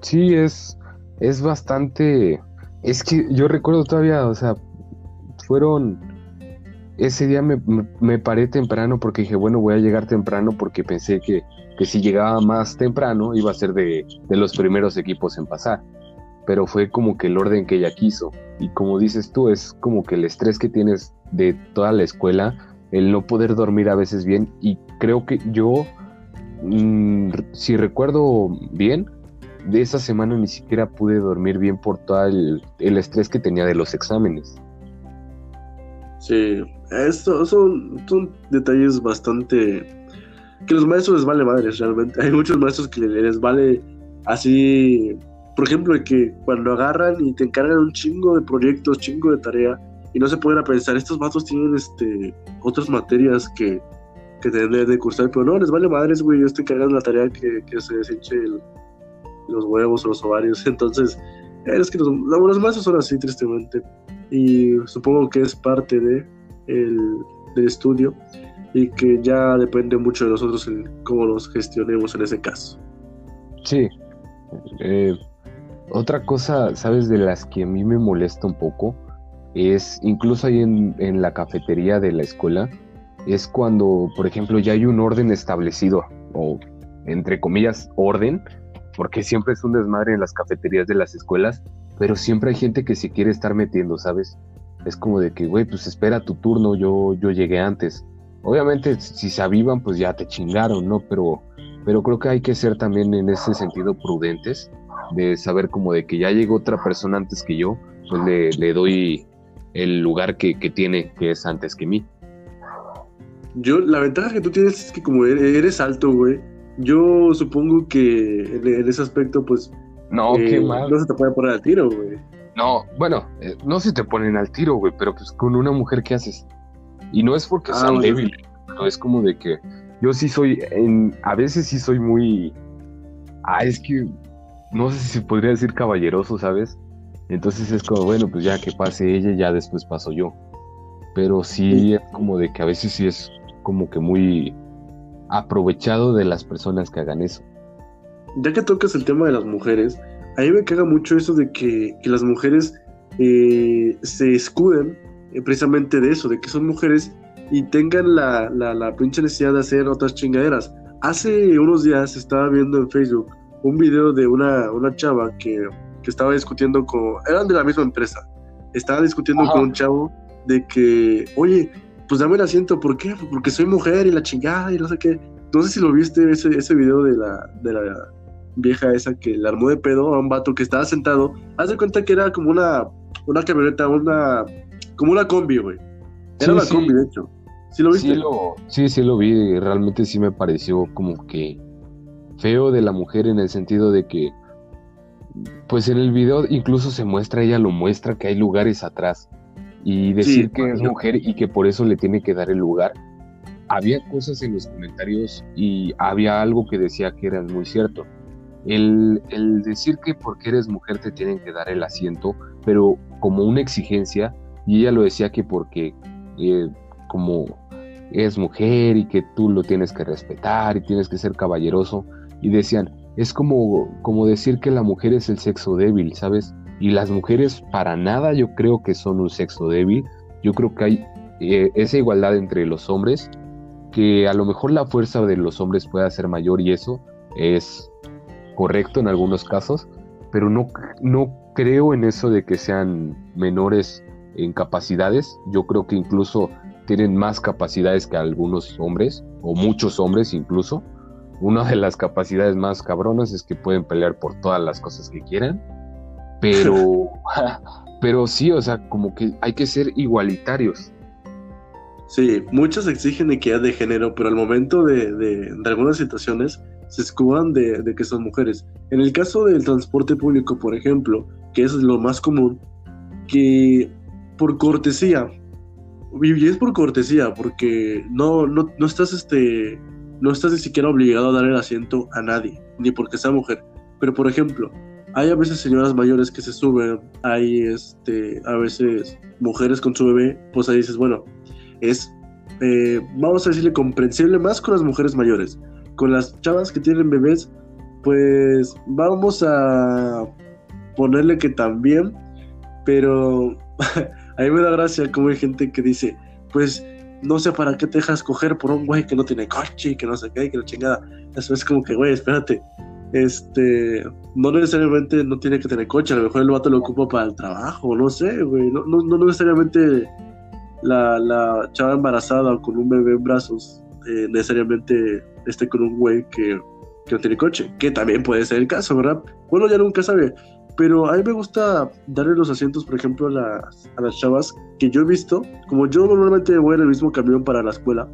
[SPEAKER 2] Sí, es, es bastante... Es que yo recuerdo todavía, o sea, fueron... Ese día me, me, paré temprano porque dije, bueno, voy a llegar temprano porque pensé que, que si llegaba más temprano iba a ser de, de los primeros equipos en pasar pero fue como que el orden que ella quiso. Y como dices tú, es como que el estrés que tienes de toda la escuela, el no poder dormir a veces bien. Y creo que yo, mm, si recuerdo bien, de esa semana ni siquiera pude dormir bien por todo el, estrés que tenía de los exámenes.
[SPEAKER 1] Sí, esto son, son detalles bastante que los maestros les vale madres realmente. Hay muchos maestros que les vale así por ejemplo, que cuando agarran y te encargan un chingo de proyectos, chingo de tarea, y no se pueden a pensar, estos vatos tienen este, otras materias que, que deben de cursar, pero no, les vale madres, güey, ellos te encargan la tarea que, que se deseche los huevos o los ovarios. Entonces, es que los, los maestros son así, tristemente, y supongo que es parte de el, del estudio y que ya depende mucho de nosotros en cómo los gestionemos en ese caso.
[SPEAKER 2] Sí. Eh, otra cosa, ¿sabes? De las que a mí me molesta un poco es, incluso ahí en, la cafetería de la escuela, es cuando, por ejemplo, ya hay un orden establecido, o entre comillas, orden, porque siempre es un desmadre en las cafeterías de las escuelas, pero siempre hay gente que se quiere estar metiendo, ¿sabes? Es como de que, güey, pues espera tu turno, yo, yo llegué antes. Obviamente, si se avivan, pues ya te chingaron, ¿no? Pero, pero creo que hay que ser también en ese sentido prudentes, de saber como de que ya llegó otra persona antes que yo, pues le, le doy el lugar que, que tiene, que es antes que mí.
[SPEAKER 1] Yo, la ventaja que tú tienes es que como eres alto, güey, yo supongo que en, ese aspecto, pues...
[SPEAKER 2] No, qué
[SPEAKER 1] eh,
[SPEAKER 2] mal.
[SPEAKER 1] No se te puede poner al tiro, güey.
[SPEAKER 2] No, bueno, eh, no se te ponen al tiro, güey, pero pues con una mujer, ¿qué haces? Y no es porque
[SPEAKER 1] Ah,
[SPEAKER 2] sean débiles, pero es como de que yo sí soy, en, a veces sí soy muy... Ah, es que no sé si podría decir caballeroso, ¿sabes? Entonces es como, bueno, pues ya que pase ella, ya después paso yo. Pero sí
[SPEAKER 1] Sí.
[SPEAKER 2] es como de que a veces sí es como que muy aprovechado de las personas que hagan eso.
[SPEAKER 1] Ya que tocas el tema de las mujeres, a mí me caga mucho eso de que, que las mujeres eh, se escuden eh, precisamente de eso, de que son mujeres y tengan la, la, la pinche necesidad de hacer otras chingaderas. Hace unos días estaba viendo en Facebook un video de una, una chava que, que estaba discutiendo con... Eran de la misma empresa. Estaba discutiendo
[SPEAKER 2] Ajá.
[SPEAKER 1] con un chavo de que, oye, pues dame el asiento, ¿por qué? Porque soy mujer y la chingada y no sé qué. No sé si lo viste ese, ese video de la, de la vieja esa que le armó de pedo a un vato que estaba sentado. Haz de cuenta que era como una, una camioneta, una, como una combi, güey. Era
[SPEAKER 2] Sí,
[SPEAKER 1] una
[SPEAKER 2] sí.
[SPEAKER 1] combi, de hecho. ¿Sí lo viste?
[SPEAKER 2] Sí lo, sí, sí lo vi, realmente sí me pareció como que feo de la mujer en el sentido de que, pues en el video incluso se muestra, ella lo muestra que hay lugares atrás y decir
[SPEAKER 1] Sí,
[SPEAKER 2] que es mujer y que por eso le tiene que dar el lugar. Había cosas en los comentarios y había algo que decía que era muy cierto. El, el decir que porque eres mujer te tienen que dar el asiento, pero como una exigencia, y ella lo decía que porque eh, como es mujer y que tú lo tienes que respetar y tienes que ser caballeroso. Y decían, es como, como decir que la mujer es el sexo débil, ¿sabes? Y las mujeres para nada yo creo que son un sexo débil. Yo creo que hay eh, esa igualdad entre los hombres, que a lo mejor la fuerza de los hombres pueda ser mayor y eso es correcto en algunos casos, pero no, no creo en eso de que sean menores en capacidades. Yo creo que incluso tienen más capacidades que algunos hombres, o muchos hombres incluso. Una de las capacidades más cabronas es que pueden pelear por todas las cosas que quieran, pero, pero sí, o sea, como que hay que ser igualitarios.
[SPEAKER 1] Sí, muchos exigen equidad de género, pero al momento de, de, de algunas situaciones se escudan de, de, que son mujeres. En el caso del transporte público, por ejemplo, que es lo más común, que por cortesía, y es por cortesía, porque no, no, no estás este, no estás ni siquiera obligado a dar el asiento a nadie, ni porque sea mujer. Pero por ejemplo, hay a veces señoras mayores que se suben, hay este, a veces mujeres con su bebé, pues ahí dices, bueno, es, eh, vamos a decirle, comprensible más con las mujeres mayores. Con las chavas que tienen bebés, pues vamos a ponerle que también, pero a mí me da gracia como hay gente que dice, pues no sé para qué te dejas coger por un güey que no tiene coche y que no sé qué, que la chingada. Eso es como que, güey, espérate. Este, no necesariamente no tiene que tener coche, a lo mejor el vato lo ocupa para el trabajo, no sé, güey. No, no, no necesariamente la, la, chava embarazada o con un bebé en brazos eh, necesariamente esté con un güey que, que, no tiene coche, que también puede ser el caso, ¿verdad? Bueno, ya nunca sabe, pero a mí me gusta darle los asientos, por ejemplo, a las, a las chavas que yo he visto, como yo normalmente voy en el mismo camión para la escuela,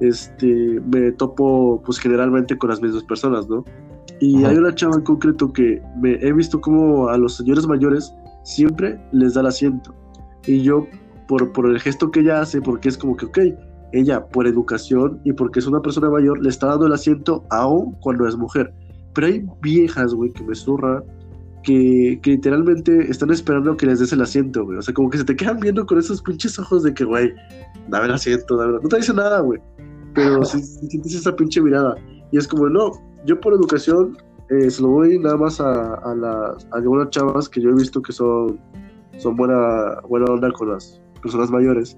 [SPEAKER 1] este, me topo pues generalmente con las mismas personas, ¿no? Y Ajá. hay una chava en concreto que me he visto como a los señores mayores siempre les da el asiento. Y yo por, por, el gesto que ella hace, porque es como que, ok, ella por educación y porque es una persona mayor, le está dando el asiento aún cuando es mujer. Pero hay viejas, güey, que me zurran, que, que, literalmente están esperando que les des el asiento, güey. O sea, como que se te quedan viendo con esos pinches ojos de que, güey, dame el asiento, dame No te dice nada, güey. Pero si, si sientes esa pinche mirada. Y es como, no, yo por educación eh, se lo voy nada más a, a, las, a algunas chavas que yo he visto que son, son buena, buena onda con las personas mayores.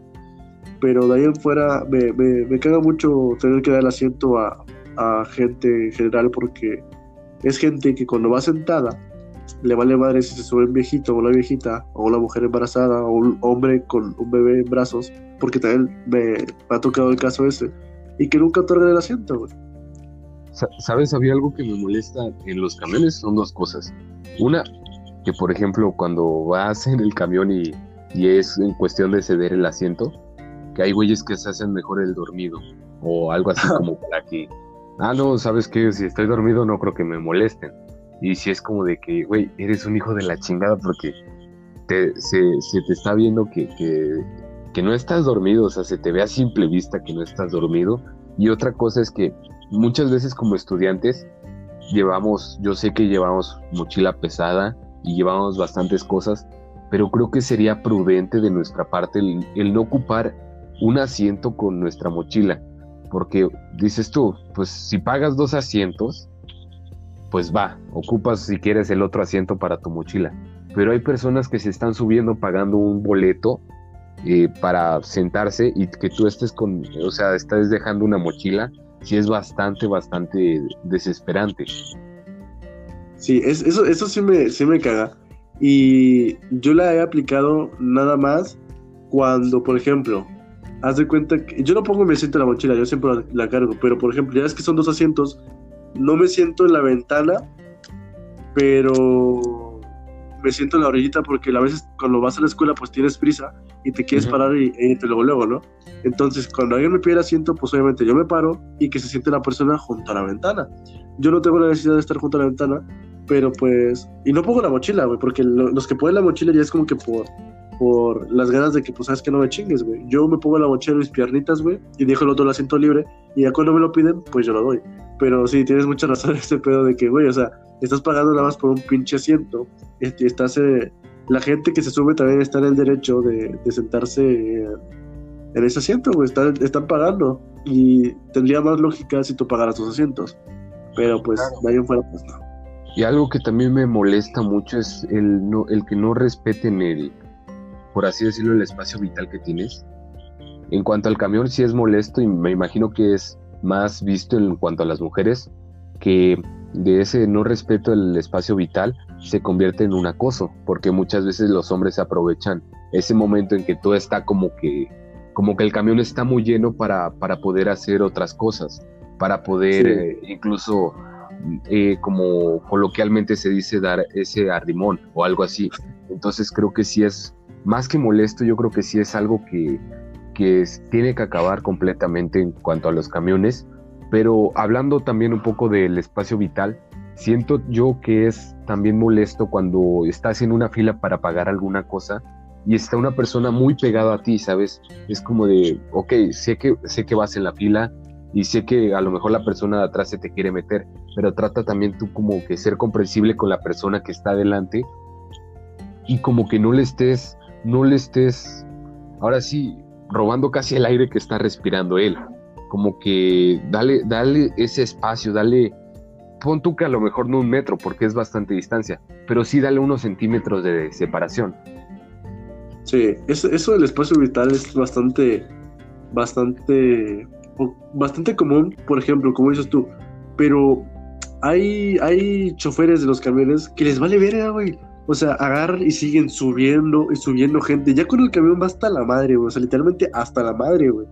[SPEAKER 1] Pero de ahí en fuera me, me, me caga mucho tener que dar el asiento a, a gente en general porque es gente que cuando va sentada le vale madre si se sube un viejito o una viejita o una mujer embarazada o un hombre con un bebé en brazos, porque también me, ha tocado el caso ese, y que nunca otorgan el asiento, güey.
[SPEAKER 2] ¿Sabes? Había algo que me molesta en los camiones, son dos cosas. Una, que por ejemplo cuando vas en el camión y, y es en cuestión de ceder el asiento, que hay güeyes que se hacen mejor el dormido o algo así como para que, ah, no, sabes que si estoy dormido no creo que me molesten. Y si es como de que, güey, eres un hijo de la chingada porque te, se, te está viendo que, que, que no estás dormido, o sea, se te ve a simple vista que no estás dormido. Y otra cosa es que muchas veces como estudiantes llevamos, yo sé que llevamos mochila pesada y llevamos bastantes cosas, pero creo que sería prudente de nuestra parte el, no ocupar un asiento con nuestra mochila, porque dices tú, pues si pagas dos asientos, pues va, ocupas si quieres el otro asiento para tu mochila. Pero hay personas que se están subiendo pagando un boleto eh, para sentarse y que tú estés con, o sea, estás dejando una mochila sí es bastante, bastante desesperante.
[SPEAKER 1] Sí, es, eso, eso sí me, sí me caga. Y yo la he aplicado nada más cuando, por ejemplo, haz de cuenta que yo no pongo mi asiento en la mochila, yo siempre la, cargo, pero por ejemplo, ya es que son dos asientos, no me siento en la ventana, pero me siento en la orillita porque a veces cuando vas a la escuela pues tienes prisa y te quieres parar y, y te luego luego, ¿no? Entonces cuando alguien me pide el asiento pues obviamente yo me paro y que se siente la persona junto a la ventana. Yo no tengo la necesidad de estar junto a la ventana, pero pues... Y no pongo la mochila, güey, porque los que ponen la mochila ya es como que por por las ganas de que, pues, sabes que no me chingues, güey. Yo me pongo la mochila mis piernitas, güey, y dejo el otro el asiento libre, y ya cuando me lo piden, pues yo lo doy. Pero sí, tienes mucha razón en este pedo de que, güey, o sea, estás pagando nada más por un pinche asiento, y estás, eh, la gente que se sube también está en el derecho de, sentarse en ese asiento, güey, están, están pagando, y tendría más lógica si tú pagaras tus asientos. Pero pues, de ahí en fuera, pues no.
[SPEAKER 2] Y algo que también me molesta mucho es el, no, el que no respeten el, por así decirlo, el espacio vital que tienes. En cuanto al camión, sí es molesto y me imagino que es más visto en cuanto a las mujeres, que de ese no respeto al espacio vital se convierte en un acoso, porque muchas veces los hombres aprovechan ese momento en que todo está como que, como que el camión está muy lleno para, para poder hacer otras cosas, para poder eh, incluso, eh, como coloquialmente se dice, dar ese arrimón o algo así. Entonces creo que sí es más que molesto, yo creo que sí es algo que, tiene que acabar completamente en cuanto a los camiones. Pero hablando también un poco del espacio vital, siento yo que es también molesto cuando estás en una fila para pagar alguna cosa y está una persona muy pegada a ti, ¿sabes? Es como de, ok, sé que, sé que vas en la fila y sé que a lo mejor la persona de atrás se te quiere meter, pero trata también tú como que ser comprensible con la persona que está adelante y como que no le estés no le estés, ahora sí, robando casi el aire que está respirando él. Como que dale, dale ese espacio, dale, pon tú que a lo mejor no un metro porque es bastante distancia, pero sí dale unos centímetros de separación.
[SPEAKER 1] Sí, eso, eso del espacio vital es bastante, bastante, bastante común, por ejemplo, como dices tú, pero hay, hay choferes de los camiones que les vale ver, güey. O sea, agarran y siguen subiendo y subiendo gente. Ya con el camión va hasta la madre, güey. O sea, literalmente hasta la madre, güey.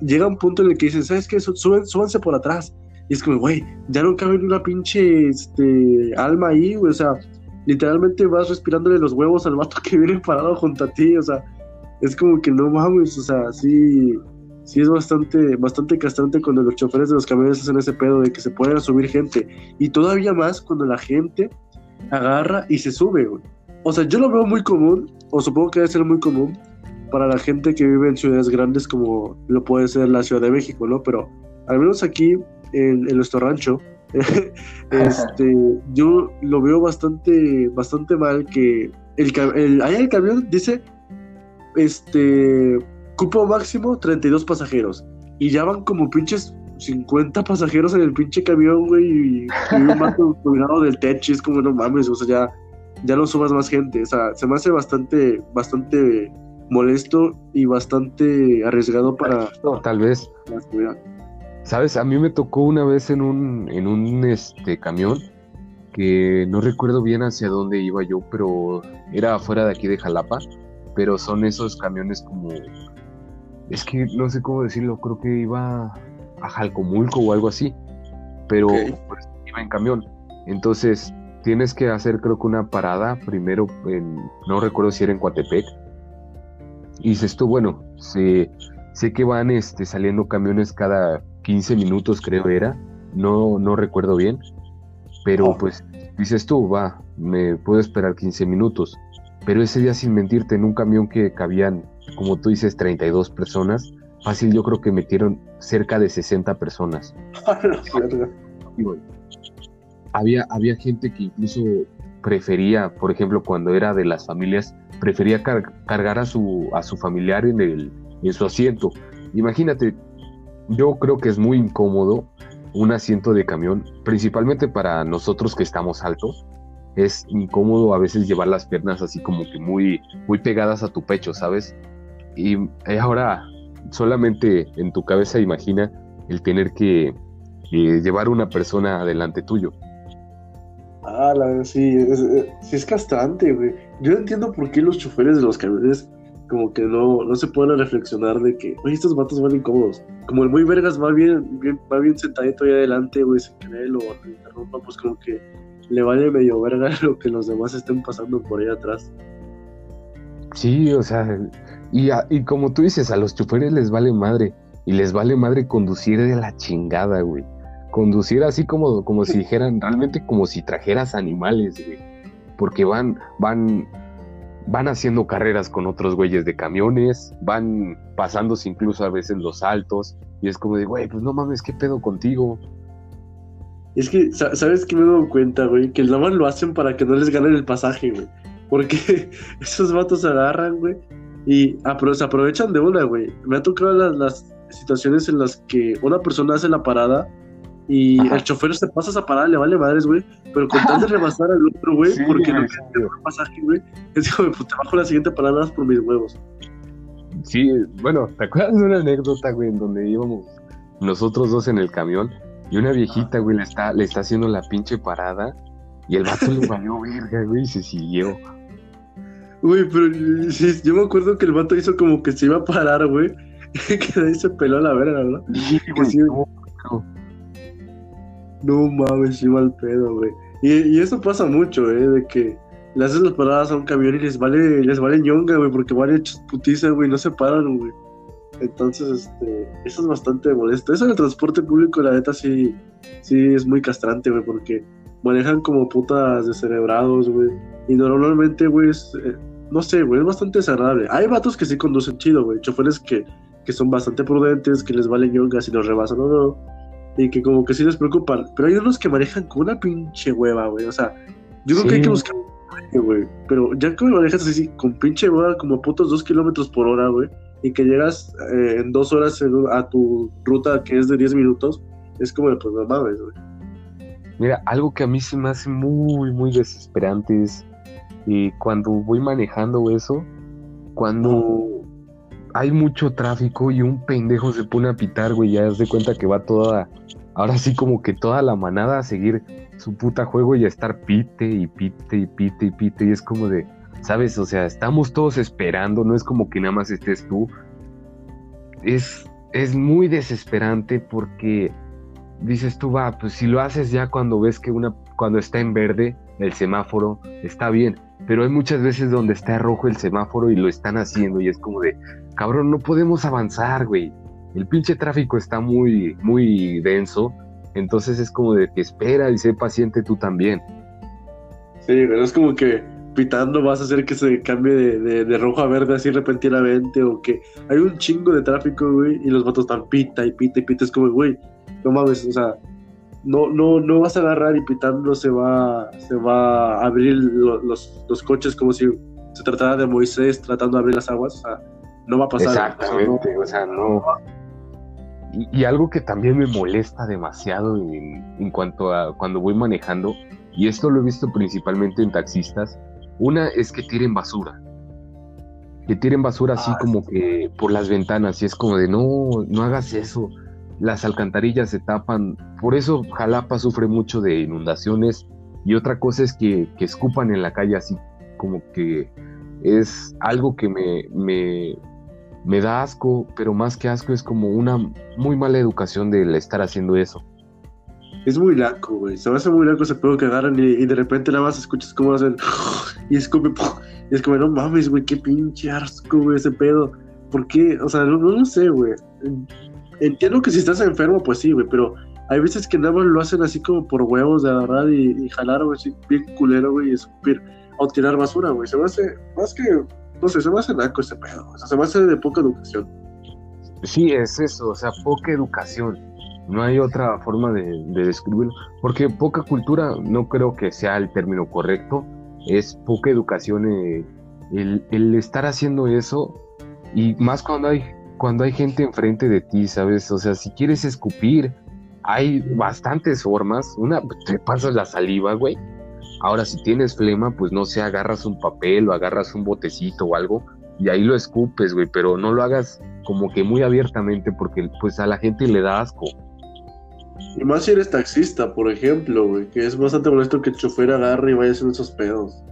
[SPEAKER 1] Llega un punto en el que dicen, ¿sabes qué? Suben, súbanse por atrás. Y es como, güey, ya no cabe una pinche este, alma ahí, güey. O sea, literalmente vas respirándole los huevos al vato que viene parado junto a ti. O sea, es como que no mames. O sea, sí, sí es bastante, bastante castrante cuando los choferes de los camiones hacen ese pedo de que se pueden subir gente. Y todavía más cuando la gente agarra y se sube, güey. O sea, yo lo veo muy común, o supongo que debe ser muy común para la gente que vive en ciudades grandes como lo puede ser la Ciudad de México, ¿no? Pero al menos aquí en, nuestro rancho, este, yo lo veo bastante, bastante mal que el, el, allá el camión dice, este, cupo máximo 32 pasajeros y ya van como pinches 50 pasajeros en el pinche camión, güey, y, un mato colgado del techo, es como, no mames, o sea, ya, ya no subas más gente, o sea, se me hace bastante, bastante molesto y bastante arriesgado para...
[SPEAKER 2] No, tal vez. Sabes, a mí me tocó una vez en un, en un este, camión que no recuerdo bien hacia dónde iba yo, pero era afuera de aquí de Jalapa, pero son esos camiones como... Es que no sé cómo decirlo, creo que iba a Jalcomulco o algo así, pero pues, iba en camión. Entonces tienes que hacer creo que una parada primero en, no recuerdo si era en Coatepec, y dices tú, bueno, sé, sé que van este, saliendo camiones cada 15 minutos, creo era, no, no recuerdo bien, pero oh. pues dices tú, va, me puedo esperar 15 minutos, pero ese día sin mentirte, en un camión que cabían, como tú dices, 32 personas, fácil yo creo que metieron cerca de 60 personas. había, había gente que incluso prefería, por ejemplo, cuando era de las familias, prefería cargar a su, a su familiar en, el, en su asiento. Imagínate, yo creo que es muy incómodo un asiento de camión, principalmente para nosotros que estamos altos. Es incómodo a veces llevar las piernas así como que muy, muy pegadas a tu pecho, ¿sabes? Y ahora solamente en tu cabeza imagina el tener que llevar una persona adelante tuyo.
[SPEAKER 1] Ah, la, sí, es, sí es castrante, güey. Yo entiendo por qué los choferes de los camiones como que no, no se pueden reflexionar de que, oye, estos vatos van incómodos. Como el muy vergas va bien, bien, va bien sentadito ahí adelante, güey, sin que nadie lo, interrumpa, pues como que le vale medio verga lo que los demás estén pasando por ahí atrás.
[SPEAKER 2] Sí, o sea, y, y como tú dices, a los choferes les vale madre. Y les vale madre conducir de la chingada, güey conducir así como, como si dijeran, realmente como si trajeras animales, güey. Porque van, van, van haciendo carreras con otros güeyes de camiones, van pasándose incluso a veces los altos, y es como de, güey, pues no mames, ¿qué pedo contigo?
[SPEAKER 1] Es que, ¿sabes qué me he dado cuenta, güey? Que nada más lo hacen para que no les ganen el pasaje, güey. Porque esos vatos agarran, güey, y se aprovechan de una, güey. Me ha tocado las, las situaciones en las que una persona hace la parada y el chofer se pasa esa parada, le vale madres, güey. Pero con tal de rebasar al otro, güey, porque no quiere un pasaje, güey, es como, pues te bajo la siguiente parada por mis huevos.
[SPEAKER 2] Sí, bueno, ¿te acuerdas de una anécdota, güey, en donde íbamos nosotros dos en el camión y una viejita, güey, le está, le está haciendo la pinche parada y el vato le valió verga, güey, y se siguió.
[SPEAKER 1] Güey, pero sí, yo me acuerdo que el vato hizo como que se iba a parar, güey, que de ahí se peló a la verga, ¿no? Sí, sí, no mames, sí mal pedo, güey. Y, y eso pasa mucho, ¿eh? De que le haces las paradas a un camión y les vale, les vale ñonga, güey, porque van hechos putiza, güey, no se paran, güey. Entonces, este, eso es bastante molesto. Eso en el transporte público, la neta, sí, sí es muy castrante, güey, porque manejan como putas descerebrados, güey. Y normalmente, güey, eh, no sé, güey, es bastante desagradable. Hay vatos que sí conducen chido, güey, choferes que, que son bastante prudentes, que les vale ñonga si los rebasan o no y que como que sí les preocupan. Pero hay unos que manejan con una pinche hueva, güey. O sea, yo creo que hay que buscar güey. Pero ya que manejas así con pinche hueva como putos dos kilómetros por hora, güey, y que llegas eh, en dos horas a tu ruta que es de 10 minutos, es como pues no mames, güey.
[SPEAKER 2] Mira, algo que a mí se me hace muy, muy desesperante es y cuando voy manejando eso, cuando hay mucho tráfico y un pendejo se pone a pitar, güey, ya se cuenta que va toda, ahora sí como que toda la manada a seguir su puta juego y a estar pite y pite y pite y pite y es como de, ¿sabes? O sea, estamos todos esperando, no es como que nada más estés tú. Es, es muy desesperante porque dices tú, va, pues si lo haces ya cuando ves que una, cuando está en verde el semáforo, está bien, pero hay muchas veces donde está rojo el semáforo y lo están haciendo y es como de, cabrón, no podemos avanzar, güey. El pinche tráfico está muy, muy denso. Entonces es como de que espera y sé paciente tú también.
[SPEAKER 1] Sí, pero es como que pitando vas a hacer que se cambie de, rojo a verde así repentinamente o que hay un chingo de tráfico, güey, y los vatos están pita y pita y pita. Es como, güey, no mames, o sea, no, no, no vas a agarrar y pitando se va, se va a abrir los, los coches como si se tratara de Moisés tratando de abrir las aguas. O sea, no va a pasar.
[SPEAKER 2] Exactamente, o sea, no. y, algo que también me molesta demasiado en, cuanto a cuando voy manejando, y esto lo he visto principalmente en taxistas, una es que tiren basura. Que tiren basura así ah, como que por las ventanas, y es como de no, no hagas eso. Las alcantarillas se tapan. Por eso Jalapa sufre mucho de inundaciones. Y otra cosa es que, que escupan en la calle así como que es algo que me, me, me da asco, pero más que asco es como una muy mala educación de estar haciendo eso.
[SPEAKER 1] Es muy laco, güey. Se va a hacer muy laco ese pedo que agarran y, de repente nada más escuchas cómo hacen y escupe. Y es como, no mames, güey, qué pinche asco, güey, ese pedo. ¿Por qué? O sea, no, no, sé, güey. Entiendo que si estás enfermo, pues sí, güey, pero hay veces que nada más lo hacen así como por huevos de agarrar y, jalar, güey, así bien culero, güey, y escupir o tirar basura, güey. Se me hace, más que no sé, se me hace naco ese pedo, o sea, se me hace de poca educación.
[SPEAKER 2] Sí, es eso, o sea, poca educación. No hay otra forma de, describirlo, porque poca cultura no creo que sea el término correcto, es poca educación eh, el, estar haciendo eso y más cuando hay, cuando hay gente enfrente de ti, ¿sabes? O sea, si quieres escupir, hay bastantes formas, una, te pasas la saliva, güey, Ahora, si tienes flema, pues no sé, agarras un papel o agarras un botecito o algo y ahí lo escupes, güey, pero no lo hagas como que muy abiertamente porque pues a la gente le da asco.
[SPEAKER 1] Y más si eres taxista, por ejemplo, güey, que es bastante molesto que el chofer agarre y vaya a hacer esos pedos.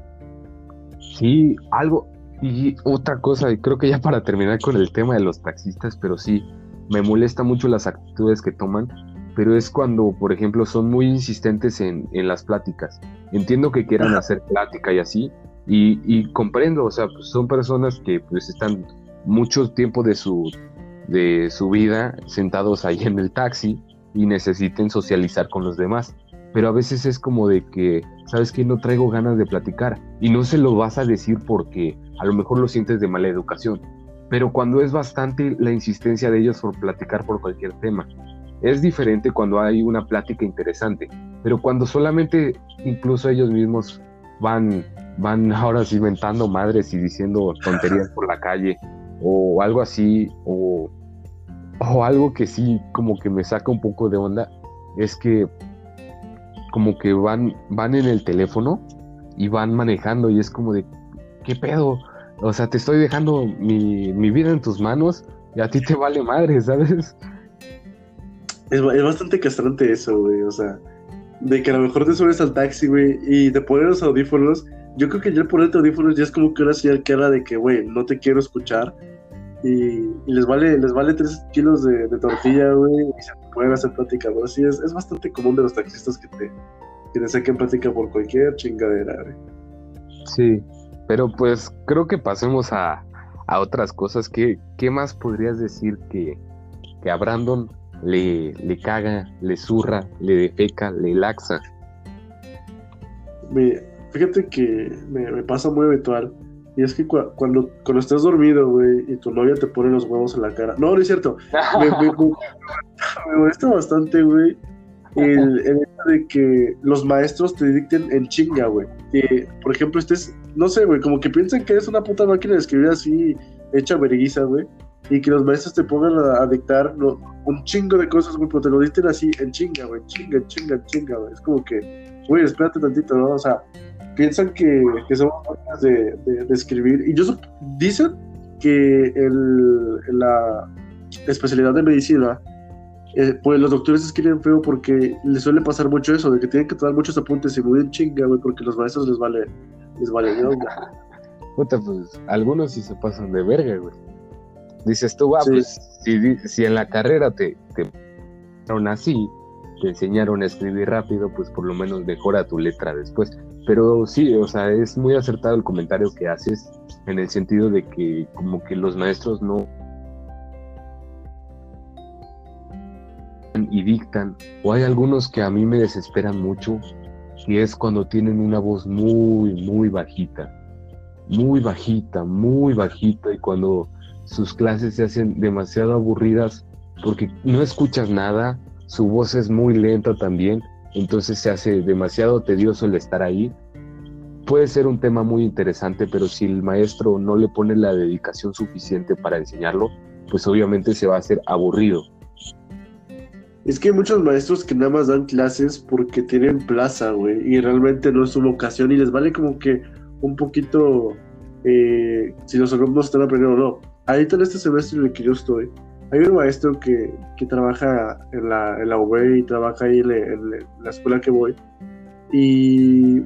[SPEAKER 2] Sí, algo. Y otra cosa, y creo que ya para terminar con el tema de los taxistas, pero sí, me molesta mucho las actitudes que toman pero es cuando, por ejemplo, son muy insistentes en, las pláticas. Entiendo que quieran hacer plática y así, y, comprendo, o sea, pues, son personas que pues están mucho tiempo de su, de su vida sentados ahí en el taxi y necesiten socializar con los demás. Pero a veces es como de que, ¿sabes que No traigo ganas de platicar. Y no se lo vas a decir porque a lo mejor lo sientes de mala educación. Pero cuando es bastante la insistencia de ellos por platicar por cualquier tema es diferente cuando hay una plática interesante, pero cuando solamente incluso ellos mismos van, van ahora sí inventando madres y diciendo tonterías por la calle o algo así, o, o algo que sí como que me saca un poco de onda, es que como que van, van en el teléfono y van manejando y es como de, ¿qué pedo? O sea, te estoy dejando mi, mi vida en tus manos y a ti te vale madre, ¿sabes?
[SPEAKER 1] Es, bastante castrante eso, güey. O sea, de que a lo mejor te subes al taxi, güey, y te pones los audífonos. Yo creo que ya el ponerte audífonos ya es como que una señal que habla de que, güey, no te quiero escuchar. Y, les vale les vale 3 kilos de, tortilla, güey, y se pueden hacer plática, güey. Sí, es, es, bastante común de los taxistas que te, que te saquen plática por cualquier chingadera, güey.
[SPEAKER 2] Sí, pero pues creo que pasemos a, a otras cosas. ¿Qué, ¿Qué más podrías decir que, que a Brandon le, le caga, le zurra, le defeca, le laxa.
[SPEAKER 1] fíjate que me, pasa muy habitual. Y es que cuando, cuando estás dormido, güey, y tu novia te pone los huevos en la cara. No, no es cierto. me, molesta bastante, güey, el, hecho de que los maestros te dicten en chinga, güey. Que, por ejemplo, estés, no sé, güey, como que piensan que eres una puta máquina de escribir así, hecha verguiza, güey y que los maestros te pongan a, dictar un chingo de cosas, güey, pero te lo dicten así en chinga, güey, chinga, chinga, chinga, güey. Es como que, güey, espérate tantito, ¿no? O sea, piensan que, que somos máquinas de, de, escribir. Y yo dicen que el, la especialidad de medicina, eh, pues los doctores escriben feo porque les suele pasar mucho eso, de que tienen que tomar muchos apuntes y muy en chinga, güey, porque los maestros les vale, les vale
[SPEAKER 2] Puta, pues algunos sí se pasan de verga, güey. Dices tú, ah, pues si, en la carrera te, te así, te enseñaron a escribir rápido, pues por lo menos mejora tu letra después. Pero sí, o sea, es muy acertado el comentario que haces en el sentido de que como que los maestros no y dictan, o hay algunos que a mí me desesperan mucho, y es cuando tienen una voz muy, muy bajita, muy bajita, muy bajita, y cuando sus clases se hacen demasiado aburridas porque no escuchas nada, su voz es muy lenta también, entonces se hace demasiado tedioso el estar ahí. Puede ser un tema muy interesante, pero si el maestro no le pone la dedicación suficiente para enseñarlo, pues obviamente se va a hacer aburrido.
[SPEAKER 1] Es que hay muchos maestros que nada más dan clases porque tienen plaza, güey, y realmente no es su vocación y les vale como que un poquito eh, si los alumnos están aprendiendo o no. Ahorita en este semestre en el que yo estoy, hay un maestro que, que trabaja en la, en la UB y trabaja ahí en, la escuela que voy. Y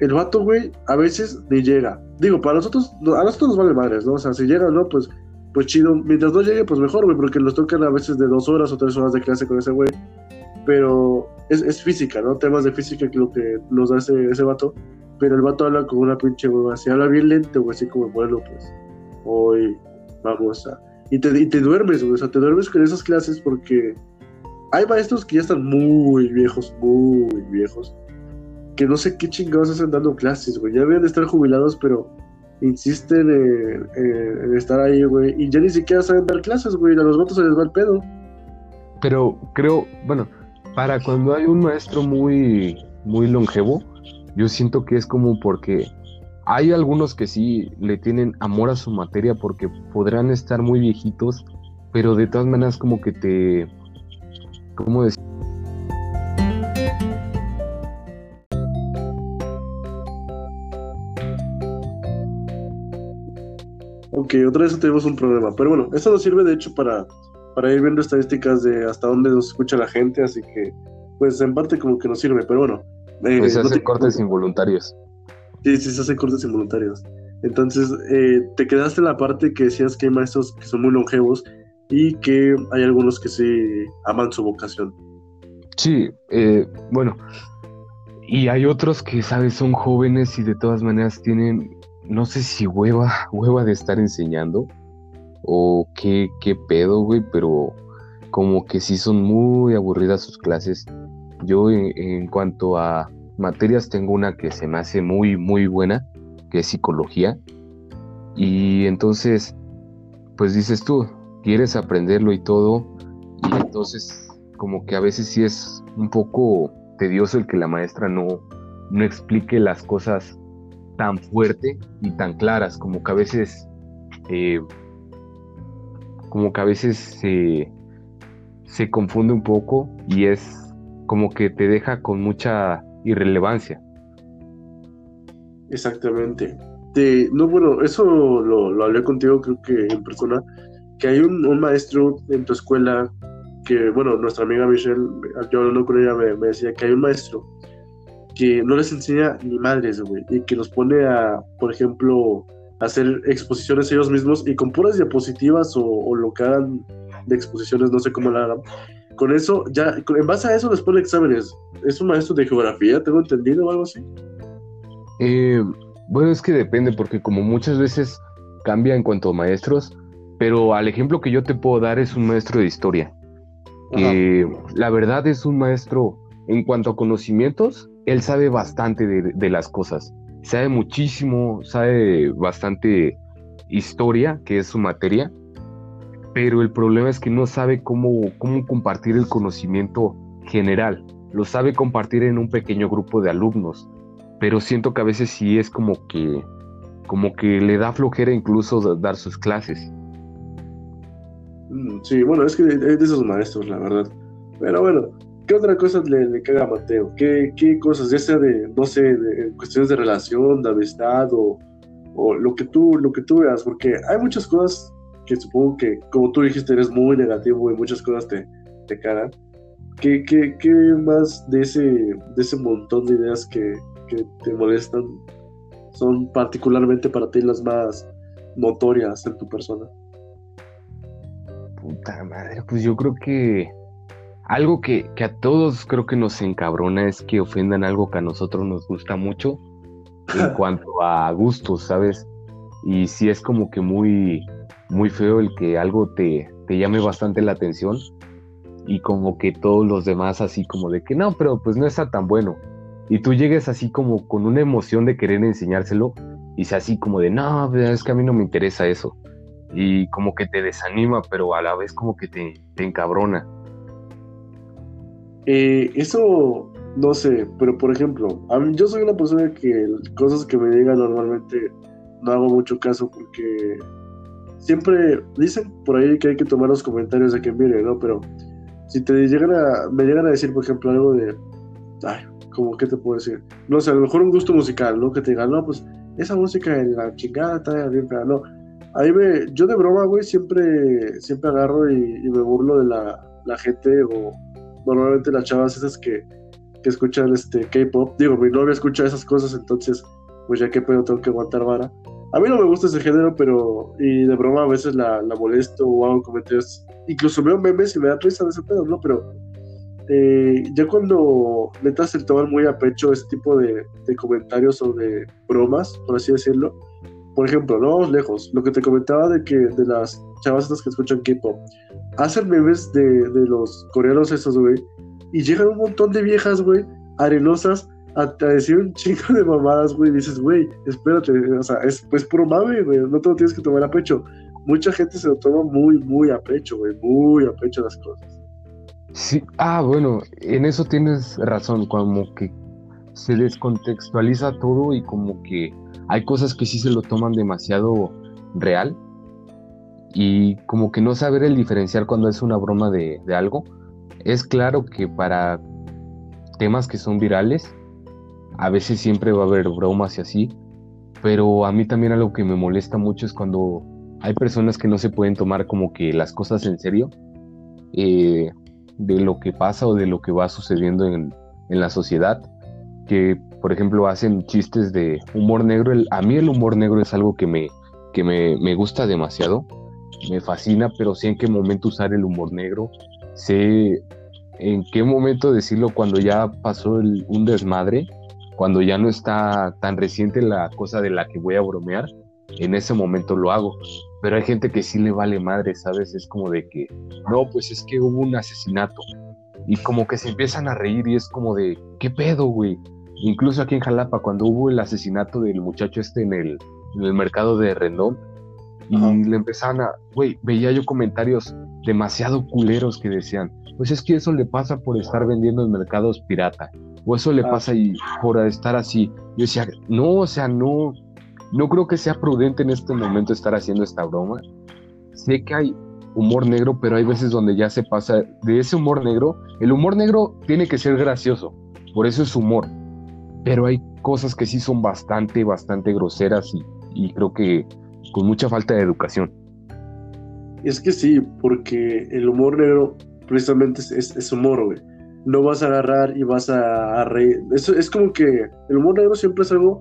[SPEAKER 1] el vato, güey, a veces ni llega. Digo, para nosotros, a nosotros nos vale madres, ¿no? O sea, si llega no, pues, pues chido. Mientras no llegue, pues mejor, güey, porque nos tocan a veces de dos horas o tres horas de clase con ese güey. Pero es, es física, ¿no? Temas de física que lo que nos da ese, ese vato. Pero el vato habla con una pinche güey, así habla bien lento, güey, así como, bueno, pues, hoy vamos a y te, y te duermes, güey. O sea, te duermes con esas clases porque hay maestros que ya están muy viejos, muy viejos, que no sé qué chingados hacen dando clases, güey. Ya deben de estar jubilados, pero insisten en, estar ahí, güey. Y ya ni siquiera saben dar clases, güey. A los votos se les va el pedo.
[SPEAKER 2] Pero creo, bueno, para cuando hay un maestro muy, muy longevo, yo siento que es como porque hay algunos que sí le tienen amor a su materia porque podrán estar muy viejitos, pero de todas maneras como que te... ¿Cómo decir?
[SPEAKER 1] Ok, otra vez tenemos un problema. Pero bueno, esto nos sirve de hecho para, para ir viendo estadísticas de hasta dónde nos escucha la gente, así que pues en parte como que nos sirve, pero bueno.
[SPEAKER 2] Eh, pues se hacen cortes involuntarios.
[SPEAKER 1] Sí, sí, se hacen cortes involuntarios. Entonces, eh, te quedaste en la parte que decías que hay maestros que son muy longevos y que hay algunos que sí aman su vocación.
[SPEAKER 2] Sí, eh, bueno, y hay otros que, sabes, son jóvenes y de todas maneras tienen, no sé si hueva, hueva de estar enseñando o qué, qué pedo, güey, pero como que sí son muy aburridas sus clases. Yo en cuanto a materias tengo una que se me hace muy, muy buena, que es psicología. Y entonces, pues dices tú, quieres aprenderlo y todo, y entonces como que a veces sí es un poco tedioso el que la maestra no, no explique las cosas tan fuerte y tan claras, como que a veces, eh, como que a veces se, confunde un poco y es como que te deja con mucha irrelevancia.
[SPEAKER 1] Exactamente. no, bueno, eso lo, hablé contigo, creo que en persona, que hay un, maestro en tu escuela que, bueno, nuestra amiga Michelle, yo hablando con ella, me, decía que hay un maestro que no les enseña ni madres, güey, y que los pone a, por ejemplo, hacer exposiciones ellos mismos y con puras diapositivas o, o lo que hagan de exposiciones, no sé cómo la hagan, con eso, ya, en base a eso les pone exámenes. ¿Es un maestro de geografía, tengo entendido o algo así?
[SPEAKER 2] Eh, bueno, es que depende, porque como muchas veces cambia en cuanto a maestros, pero al ejemplo que yo te puedo dar es un maestro de historia. la verdad es un maestro, en cuanto a conocimientos, él sabe bastante de, las cosas. Sabe muchísimo, sabe bastante historia, que es su materia, pero el problema es que no sabe cómo, cómo compartir el conocimiento general, lo sabe compartir en un pequeño grupo de alumnos, pero siento que a veces sí es como que, como que le da flojera incluso dar sus clases.
[SPEAKER 1] Mm, sí, bueno, es que es de esos maestros, la verdad. Pero bueno, ¿qué otra cosa le, le caga a Mateo? ¿Qué, ¿Qué, cosas, ya sea de, no sé, de cuestiones de relación, de amistad o, o lo que tú, lo que tú veas? Porque hay muchas cosas que supongo que, como tú dijiste, eres muy negativo y muchas cosas te, te cagan. ¿Qué, qué, qué más de ese, de ese montón de ideas que, que te molestan son particularmente para ti las más notorias en tu persona?
[SPEAKER 2] Puta madre, pues yo creo que algo que, que, a todos creo que nos encabrona es que ofendan algo que a nosotros nos gusta mucho en cuanto a gustos, ¿sabes? Y si es como que muy, muy feo el que algo te, te llame bastante la atención y como que todos los demás así como de que no, pero pues no está tan bueno. Y tú llegues así como con una emoción de querer enseñárselo y sea así como de no, es que a mí no me interesa eso. Y como que te desanima, pero a la vez como que te, te encabrona.
[SPEAKER 1] Eh, eso no sé, pero por ejemplo, a mí, yo soy una persona que cosas que me digan normalmente no hago mucho caso porque siempre dicen por ahí que hay que tomar los comentarios de quien viene, ¿no? Pero si te llegan a, me llegan a decir, por ejemplo, algo de, ay, como, ¿qué te puedo decir? No sé, a lo mejor un gusto musical, ¿no? Que te digan, no, pues, esa música en la chingada está bien no. Ahí me, yo de broma, güey, siempre, siempre agarro y, me burlo de la, la gente o normalmente las chavas esas que, que escuchan este K-pop. Digo, mi novia escucha esas cosas, entonces, pues ya que pedo tengo que aguantar vara. A mí no me gusta ese género, pero, y de broma a veces la, molesto o hago comentarios. Incluso veo memes y me da risa de ese pedo, ¿no? Pero eh, ya cuando neta se toman muy a pecho ese tipo de, de, comentarios o de bromas, por así decirlo. Por ejemplo, no vamos lejos, lo que te comentaba de que de las chavas estas que escuchan K-pop, hacen memes de, de los coreanos esos, güey, y llegan un montón de viejas, güey, arenosas, a, decir un chingo de mamadas, güey, y dices, güey, espérate, o sea, es pues puro mame, güey, no te lo tienes que tomar a pecho. Mucha gente se lo toma muy, muy a pecho, güey, muy a pecho las cosas.
[SPEAKER 2] Sí, ah, bueno, en eso tienes razón, como que se descontextualiza todo y como que hay cosas que sí se lo toman demasiado real y como que no saber el diferenciar cuando es una broma de, de algo. Es claro que para temas que son virales, a veces siempre va a haber bromas y así, pero a mí también algo que me molesta mucho es cuando hay personas que no se pueden tomar como que las cosas en serio. Eh, de lo que pasa o de lo que va sucediendo en, la sociedad, que por ejemplo hacen chistes de humor negro. a mí el humor negro es algo que me, que me, gusta demasiado, me fascina, pero sé en qué momento usar el humor negro, sé en qué momento decirlo cuando ya pasó un desmadre, cuando ya no está tan reciente la cosa de la que voy a bromear, en ese momento lo hago. Pero hay gente que sí le vale madre, ¿sabes? Es como de que, no, pues es que hubo un asesinato. Y como que se empiezan a reír y es como de, ¿qué pedo, güey? Incluso aquí en Jalapa, cuando hubo el asesinato del muchacho este en el, en el mercado de Rendón, y le empezaban a, güey, veía yo comentarios demasiado culeros que decían, pues es que eso le pasa por estar vendiendo en mercados pirata, o eso le ah. pasa y por estar así. Yo decía, no, o sea, no, no creo que sea prudente en este momento estar haciendo esta broma. Sé que hay humor negro, pero hay veces donde ya se pasa de ese humor negro. El humor negro tiene que ser gracioso, por eso es humor. Pero hay cosas que sí son bastante, bastante groseras y, creo que con mucha falta de educación.
[SPEAKER 1] Es que sí, porque el humor negro precisamente es, humor, güey. No vas a agarrar y vas a, reír. Eso es como que el humor negro siempre es algo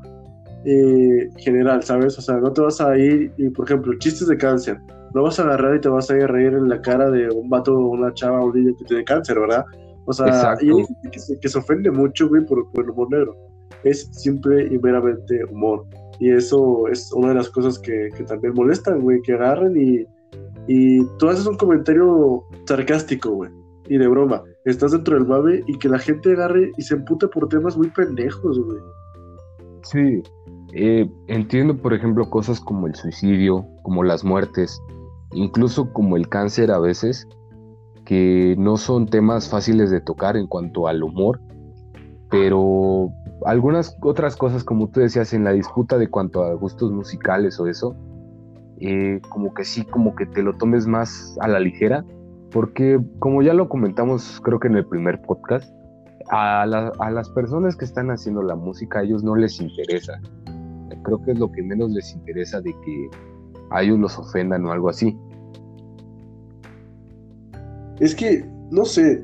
[SPEAKER 1] eh, general, ¿sabes? O sea, no te vas a ir y, por ejemplo, chistes de cáncer, no vas a agarrar y te vas a ir a reír en la cara de un vato una chava o un niño que tiene cáncer, ¿verdad? O sea, y hay gente que se, ofende mucho, güey, por, el humor negro. Es simple y meramente humor. Y eso es una de las cosas que, también molestan, güey, que agarren y, y tú haces un comentario sarcástico, güey, y de broma. Estás dentro del mame y que la gente agarre y se empute por temas muy pendejos, güey.
[SPEAKER 2] Sí, eh, entiendo, por ejemplo, cosas como el suicidio, como las muertes, incluso como el cáncer a veces, que no son temas fáciles de tocar en cuanto al humor, pero algunas otras cosas, como tú decías, en la disputa de cuanto a gustos musicales o eso, eh, como que sí, como que te lo tomes más a la ligera, porque como ya lo comentamos creo que en el primer podcast, a, a, las personas que están haciendo la música a ellos no les interesa. Creo que es lo que menos les interesa de que a ellos los ofendan o algo así.
[SPEAKER 1] Es que, no sé,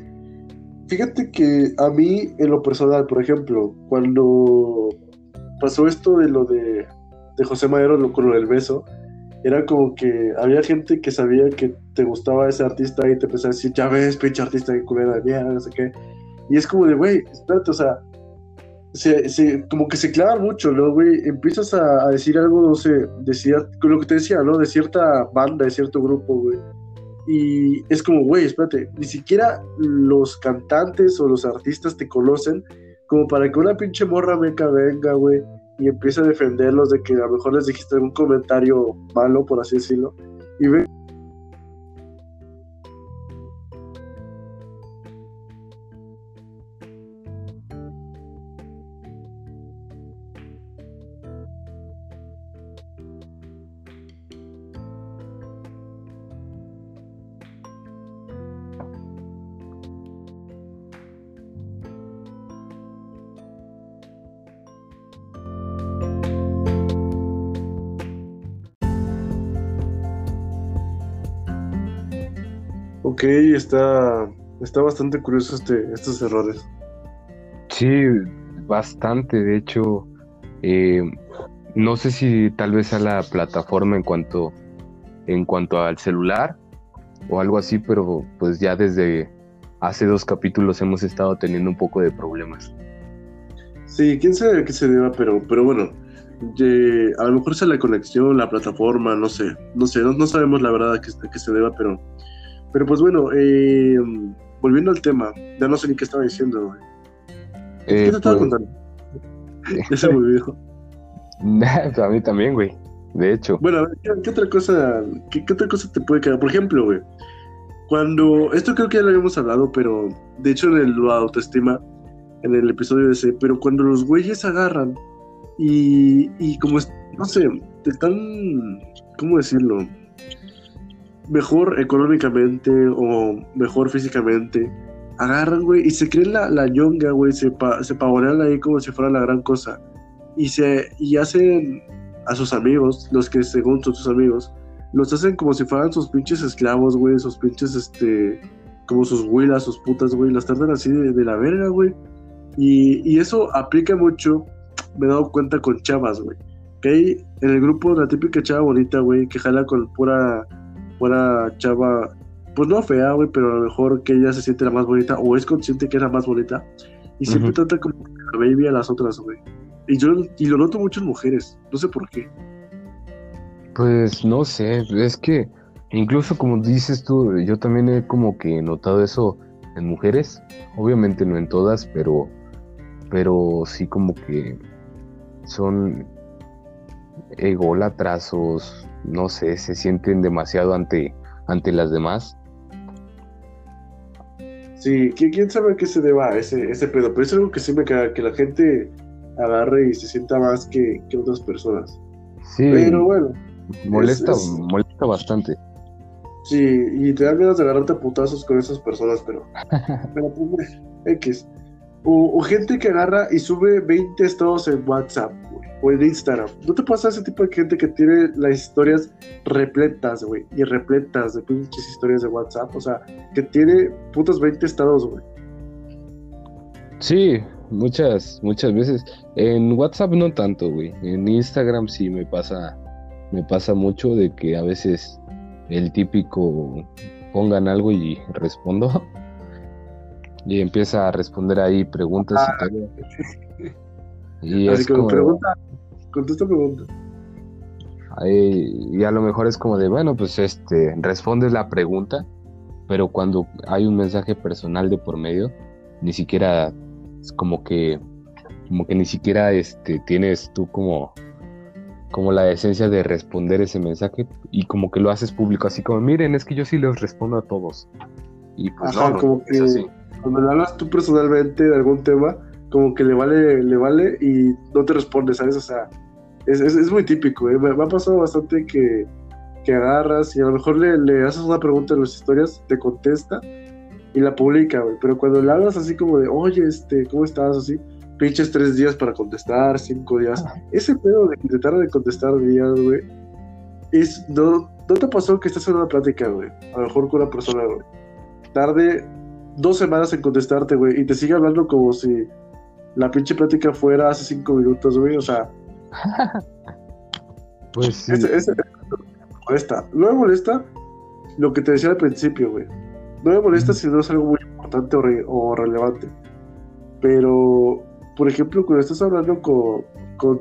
[SPEAKER 1] fíjate que a mí en lo personal, por ejemplo, cuando pasó esto de lo de, José Madero con lo del beso, era como que había gente que sabía que te gustaba ese artista y te empezaba a decir, ya ves, pinche artista que culera de mierda, no sé qué. Y es como de, güey, espérate, o sea, se, como que se clavan mucho, ¿no, güey? Empiezas a, decir algo, no sé, de con lo que te decía, ¿no? De cierta banda, de cierto grupo, güey. Y es como, güey, espérate, ni siquiera los cantantes o los artistas te conocen como para que una pinche morra meca venga, güey, y empiece a defenderlos de que a lo mejor les dijiste algún comentario malo, por así decirlo. Y ve está, está bastante curioso este, estos errores.
[SPEAKER 2] Sí, bastante. De hecho, eh, no sé si tal vez a la plataforma en cuanto, en cuanto al celular o algo así, pero pues ya desde hace dos capítulos hemos estado teniendo un poco de problemas.
[SPEAKER 1] Sí, quién sabe a qué se deba, pero, pero bueno, a lo mejor es la conexión, la plataforma, no sé, no sé, no, sabemos la verdad a qué, se deba, pero, pero pues bueno, eh, volviendo al tema, ya no sé ni qué estaba diciendo. ¿Qué te estaba pues, contando? ya se me olvidó.
[SPEAKER 2] a mí también, güey. De hecho.
[SPEAKER 1] Bueno, a ver, ¿qué, otra cosa, qué, otra cosa te puede quedar? Por ejemplo, güey, cuando, esto creo que ya lo habíamos hablado, pero de hecho en el, autoestima, en el episodio de ese, pero cuando los güeyes agarran y, y como, no sé, están, ¿cómo decirlo? Mejor económicamente o mejor físicamente, agarran, güey, y se creen la, la yonga, güey, se, pa, se pavonean ahí como si fuera la gran cosa. Y, se, y hacen a sus amigos, los que según son sus amigos, los hacen como si fueran sus pinches esclavos, güey, sus pinches, este, como sus huilas, sus putas, güey, las tratan así de, la verga, güey. Y, y, eso aplica mucho, me he dado cuenta con chavas, güey. Que hay en el grupo la típica chava bonita, güey, que jala con pura, pura chava, pues no fea, güey, pero a lo mejor que ella se siente la más bonita o es consciente que es la más bonita. Y siempre trata como baby a las otras, güey. Y yo y lo noto mucho en mujeres, no sé por qué.
[SPEAKER 2] Pues no sé, es que incluso como dices tú, yo también he como que notado eso en mujeres, obviamente no en todas, pero, pero sí como que son ególatras no sé, se sienten demasiado ante, ante las demás.
[SPEAKER 1] Sí, quién sabe a qué se deba ese, ese pedo, pero es algo que sí me caga, que la gente agarre y se sienta más que, que otras personas.
[SPEAKER 2] Sí.
[SPEAKER 1] Pero bueno,
[SPEAKER 2] Molesta, molesta bastante.
[SPEAKER 1] Sí, y te dan ganas de agarrarte a putazos con esas personas, pero. pero pues, X. O, gente que agarra y sube 20 estados en WhatsApp, o en Instagram. ¿No te pasa ese tipo de gente que tiene las historias repletas, güey? Y repletas de pinches historias de WhatsApp. O sea, que tiene putos 20 estados, güey.
[SPEAKER 2] Sí, muchas, muchas veces. En WhatsApp no tanto, güey. En Instagram sí me pasa me pasa mucho de que a veces el típico pongan algo y respondo y empieza a responder ahí preguntas y ah, todo.
[SPEAKER 1] Y Así es como, pregunta, contesta pregunta.
[SPEAKER 2] y a lo mejor es como de, bueno, pues este, respondes la pregunta, pero cuando hay un mensaje personal de por medio, ni siquiera es como que como que ni siquiera este tienes tú como como la esencia de responder ese mensaje y como que lo haces público, así como, miren, es que yo sí les respondo a todos. Y pues no,
[SPEAKER 1] como que cuando le hablas tú personalmente de algún tema, como que le vale, le vale y no te responde, ¿sabes? O sea, es, es, muy típico, ¿eh? me, ha pasado bastante que, que agarras y a lo mejor le, le, haces una pregunta en las historias, te contesta y la publica, güey, pero cuando le hablas así como de, oye, este, ¿cómo estás? Así, pinches tres días para contestar, cinco días. Ese pedo de intentar de contestar días, güey, es, no, ¿no te pasó que estás en una plática, güey? A lo mejor con una persona, güey. Tarde dos semanas en contestarte, güey, y te sigue hablando como si la pinche plática fuera hace cinco minutos, güey, o sea.
[SPEAKER 2] pues sí.
[SPEAKER 1] Ese, molesta. No me molesta lo que te decía al principio, güey. No me molesta si no es algo muy importante o relevante. Pero por ejemplo, cuando estás hablando con,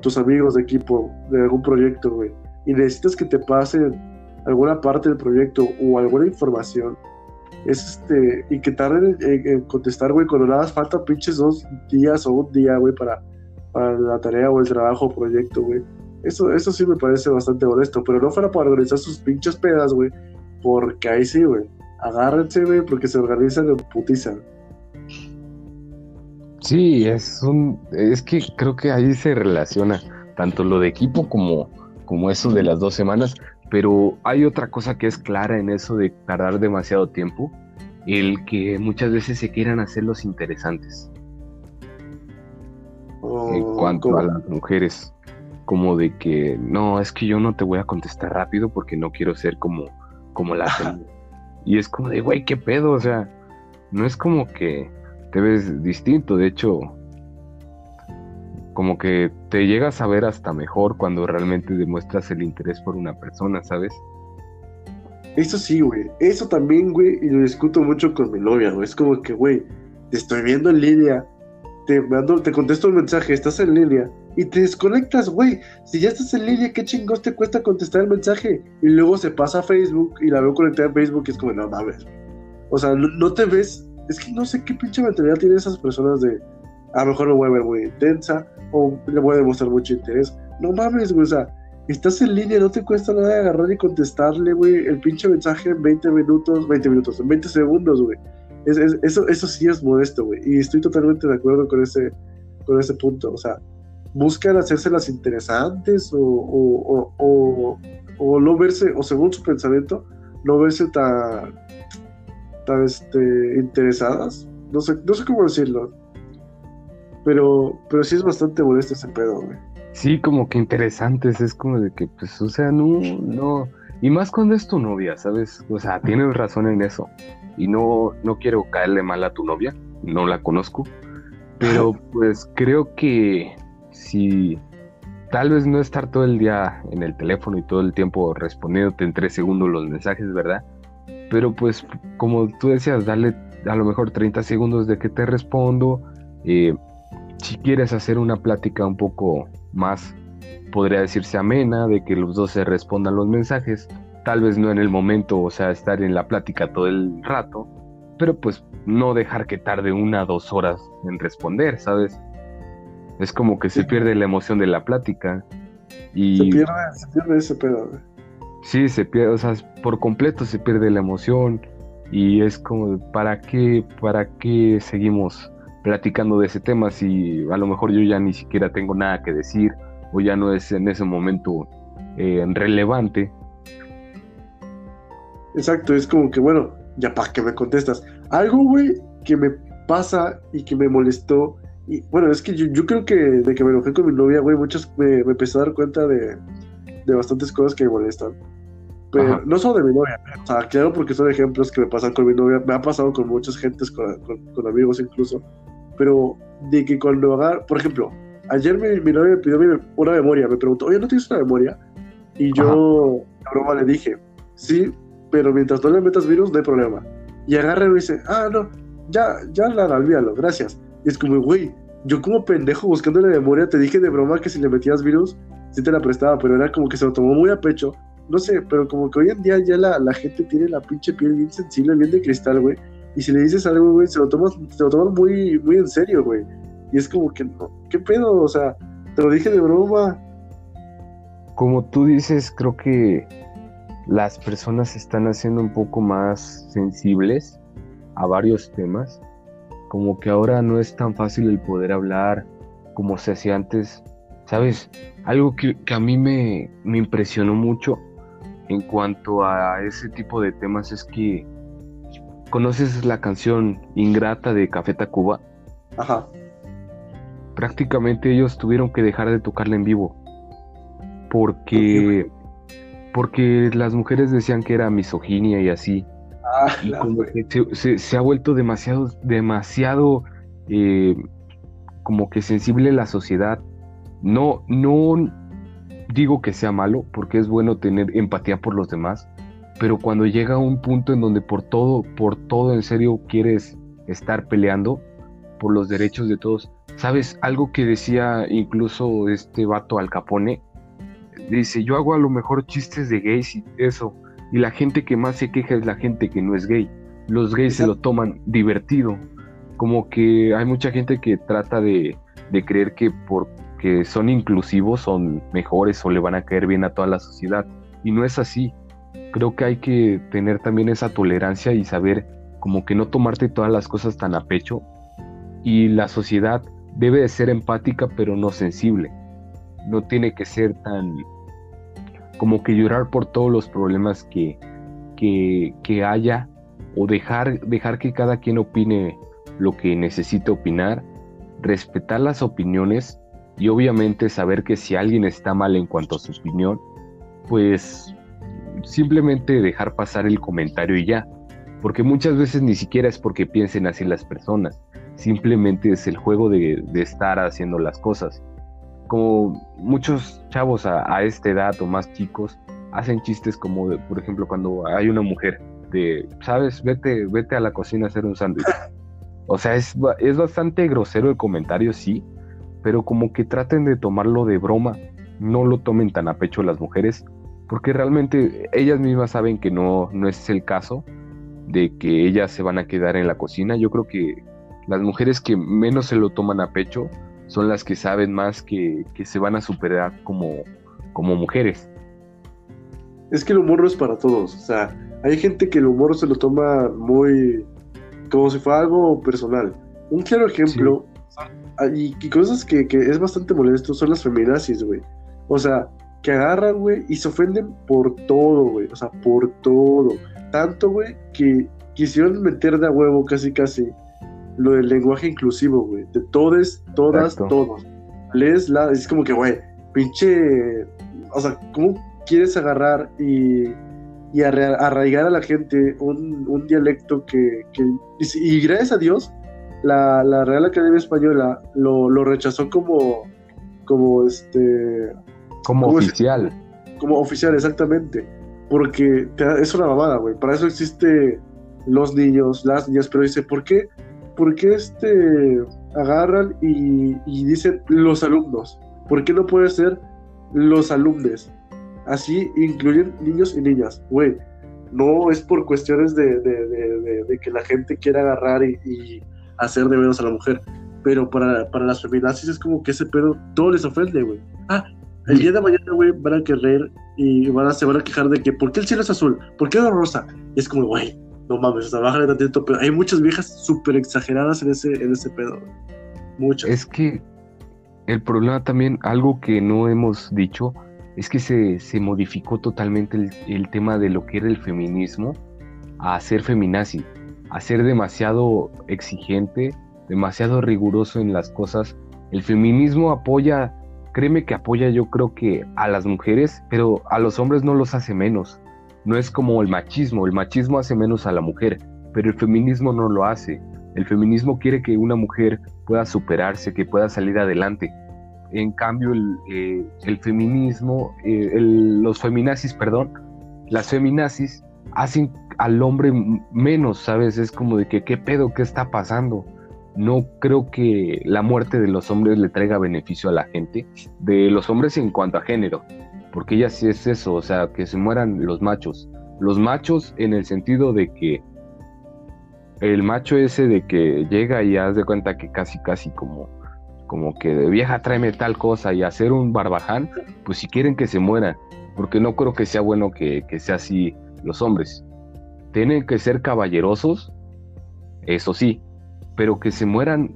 [SPEAKER 1] tus amigos de equipo de algún proyecto, güey, y necesitas que te pasen alguna parte del proyecto o alguna información, es este, y que tarden en, contestar, güey, cuando nada más falta pinches dos días o un día, güey, para, para la tarea o el trabajo o proyecto, güey. Eso, eso sí me parece bastante honesto, pero no fuera para organizar sus pinches pedas, güey, porque ahí sí, güey. Agárrense, güey, porque se organizan en putizan.
[SPEAKER 2] Sí, es un, es que creo que ahí se relaciona tanto lo de equipo como, como eso de las dos semanas, pero hay otra cosa que es clara en eso de tardar demasiado tiempo, el que muchas veces se quieran hacer los interesantes. en oh, cuanto a las mujeres, como de que no, es que yo no te voy a contestar rápido porque no quiero ser como, como la Y es como de, güey, ¿qué pedo? O sea, no es como que te ves distinto, de hecho, como que te llegas a ver hasta mejor cuando realmente demuestras el interés por una persona, ¿sabes?
[SPEAKER 1] Eso sí, güey. Eso también, güey, y lo discuto mucho con mi novia, güey. Es como que, güey, te estoy viendo en línea, te, mando, te contesto un mensaje, estás en línea, y te desconectas, güey. Si ya estás en línea, ¿qué chingos te cuesta contestar el mensaje? Y luego se pasa a Facebook y la veo conectada en Facebook y es como, no mames. O sea, no, te ves. Es que no sé qué pinche mentalidad tienen esas personas de. A lo mejor me voy a ver muy intensa o le voy a demostrar mucho interés. No mames, güey. O sea, estás en línea, no te cuesta nada agarrar y contestarle, güey, el pinche mensaje en 20 minutos, 20 minutos, en 20 segundos, güey. eso, eso sí es modesto, güey. Y estoy totalmente de acuerdo con ese, con ese punto. O sea, buscan hacérselas interesantes o, o, o, o, no verse, o según su pensamiento, no verse tan, tan este, interesadas. No sé, no sé cómo decirlo. Pero, pero sí es bastante molesto ese pedo, güey.
[SPEAKER 2] Sí, como que interesantes, es como de que, pues, o sea, no, no. Y más cuando es tu novia, ¿sabes? O sea, tienes razón en eso. Y no, no quiero caerle mal a tu novia, no la conozco. Pero pues creo que si tal vez no estar todo el día en el teléfono y todo el tiempo respondiéndote en tres segundos los mensajes, ¿verdad? Pero pues como tú decías, dale a lo mejor 30 segundos de que te respondo. Eh, si quieres hacer una plática un poco más, podría decirse amena, de que los dos se respondan los mensajes, tal vez no en el momento, o sea, estar en la plática todo el rato, pero pues no dejar que tarde una o dos horas en responder, ¿sabes? Es como que se pierde la emoción de la plática. Y...
[SPEAKER 1] Se pierde, se pierde ese pedo,
[SPEAKER 2] Sí, se pierde, o sea, por completo se pierde la emoción. Y es como, ¿para qué, para qué seguimos platicando de ese tema si a lo mejor yo ya ni siquiera tengo nada que decir o ya no es en ese momento eh, relevante?
[SPEAKER 1] Exacto, es como que, bueno, ya para que me contestas. Algo, güey, que me pasa y que me molestó y bueno, es que yo, creo que de que me enojé con mi novia, güey, muchos me, me empecé a dar cuenta de, de bastantes cosas que me molestan. Pero no solo de mi novia, o sea, claro, porque son ejemplos que me pasan con mi novia, me ha pasado con muchas gentes, con, con, amigos incluso, pero de que cuando haga, por ejemplo, ayer mi, mi novia me pidió una memoria, me preguntó, oye, ¿no tienes una memoria? Y yo, a broma, le dije, sí, pero mientras no le metas virus, no hay problema. Y agarra y me dice, ah, no, ya, ya la olvídalo, gracias. Y es como, güey, yo como pendejo buscando la memoria te dije de broma que si le metías virus, sí te la prestaba, pero era como que se lo tomó muy a pecho. No sé, pero como que hoy en día ya la, la gente tiene la pinche piel bien sensible, bien de cristal, güey. Y si le dices algo, güey, se lo tomas, se lo tomas muy, muy en serio, güey. Y es como que, ¿qué pedo? O sea, te lo dije de broma.
[SPEAKER 2] Como tú dices, creo que las personas se están haciendo un poco más sensibles a varios temas como que ahora no es tan fácil el poder hablar como se hacía antes. ¿Sabes? Algo que, a mí me, me, impresionó mucho en cuanto a ese tipo de temas es que conoces la canción Ingrata de Café Tacuba.
[SPEAKER 1] Ajá.
[SPEAKER 2] Prácticamente ellos tuvieron que dejar de tocarla en vivo porque porque las mujeres decían que era misoginia y así. Ah, se, ha vuelto demasiado, demasiado eh, como que sensible la sociedad. No, no digo que sea malo, porque es bueno tener empatía por los demás, pero cuando llega un punto en donde por todo, por todo en serio quieres estar peleando por los derechos de todos, ¿sabes? Algo que decía incluso este vato Al Capone, dice, yo hago a lo mejor chistes de gays y eso, y la gente que más se queja es la gente que no es gay. Los gays se lo toman divertido. Como que hay mucha gente que trata de, creer que porque son inclusivos son mejores o le van a caer bien a toda la sociedad. Y no es así. Creo que hay que tener también esa tolerancia y saber como que no tomarte todas las cosas tan a pecho. Y la sociedad debe de ser empática pero no sensible. No tiene que ser tan como que llorar por todos los problemas que, que, haya o dejar, dejar que cada quien opine lo que necesite opinar, respetar las opiniones y obviamente saber que si alguien está mal en cuanto a su opinión, pues simplemente dejar pasar el comentario y ya. porque muchas veces ni siquiera es porque piensen así las personas, simplemente es el juego de, estar haciendo las cosas. Como muchos chavos a, esta edad o más chicos hacen chistes como, de, por ejemplo, cuando hay una mujer de, sabes, vete, vete a la cocina a hacer un sándwich. O sea, es, es bastante grosero el comentario, sí, pero como que traten de tomarlo de broma, no lo tomen tan a pecho las mujeres, porque realmente ellas mismas saben que no, no es el caso de que ellas se van a quedar en la cocina. Yo creo que las mujeres que menos se lo toman a pecho son las que saben más que, se van a superar como, como mujeres.
[SPEAKER 1] Es que el humor no es para todos, o sea, hay gente que el humor se lo toma muy como si fuera algo personal. Un claro ejemplo, y, cosas que, que, es bastante molesto, son las feminazis, güey. O sea, que agarran, güey, y se ofenden por todo, güey. O sea, por todo. Tanto, güey, que quisieron meter de a huevo casi, casi lo del lenguaje inclusivo, güey. De todes, todas, todos. Lees la. Es como que, güey, pinche. O sea, ¿cómo quieres agarrar y, y arraigar a la gente un, un dialecto que, que. y, gracias a Dios, la, la Real Academia Española lo, lo rechazó como. Como este
[SPEAKER 2] como oficial.
[SPEAKER 1] Como oficial, exactamente. Porque es una mamada, güey. Para eso existe los niños, las niñas, pero dice, ¿por qué? ¿Por qué este agarran y, dicen los alumnos? ¿Por qué no puede ser los alumnos? Así incluyen niños y niñas. Güey, no es por cuestiones de, que la gente quiera agarrar y, hacer de menos a la mujer. Pero para, para las feminazis es como que ese pedo todo les ofende, güey. Ah, el día de mañana, güey, van a querer y van a, se van a quejar de que, ¿por qué el cielo es azul? ¿Por qué es rosa? Y es como, güey, no mames, o sea, bájale tantito, pero hay muchas viejas súper exageradas en ese, en ese pedo, Muchas.
[SPEAKER 2] Es que el problema también, algo que no hemos dicho, es que se, se modificó totalmente el, el, tema de lo que era el feminismo a ser feminazi, a ser demasiado exigente, demasiado riguroso en las cosas. El feminismo apoya créeme que apoya yo creo que a las mujeres, pero a los hombres no los hace menos. No es como el machismo, el machismo hace menos a la mujer, pero el feminismo no lo hace. El feminismo quiere que una mujer pueda superarse, que pueda salir adelante. En cambio, el, eh, feminismo, eh, los feminazis, perdón, las feminazis hacen al hombre menos, ¿sabes? Es como de que, ¿qué pedo? ¿Qué está pasando? No creo que la muerte de los hombres le traiga beneficio a la gente, de los hombres en cuanto a género, porque ya sí es eso, o sea, que se mueran los machos. Los machos en el sentido de que el macho ese de que llega y haz de cuenta que casi, casi como, como que de vieja tráeme tal cosa y hacer un barbaján, pues si quieren que se mueran, porque no creo que sea bueno que, que sea así los hombres. Tienen que ser caballerosos, eso sí, pero que se mueran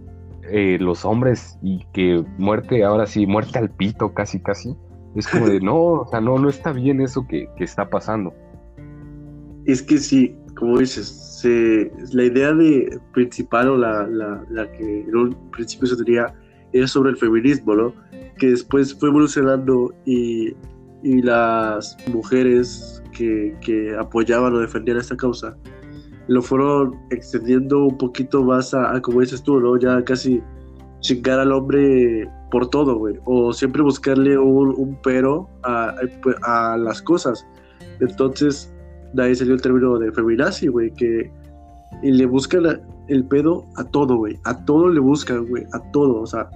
[SPEAKER 2] eh, los hombres y que muerte, ahora sí, muerte al pito casi casi, es como de no, o sea, no, no está bien eso que, está pasando.
[SPEAKER 1] Es que sí, como dices, la idea de principal o la, que en un principio se tenía era sobre el feminismo, ¿no? Que después fue evolucionando y, las mujeres que, que apoyaban o defendían esta causa lo fueron extendiendo un poquito más a, como dices tú, ¿no? Ya casi chingar al hombre por todo, güey. O siempre buscarle un, pero a, las cosas. Entonces, de ahí salió el término de feminazi, güey, que y le buscan el pedo a todo, güey. A todo le buscan, güey. A todo. O sea,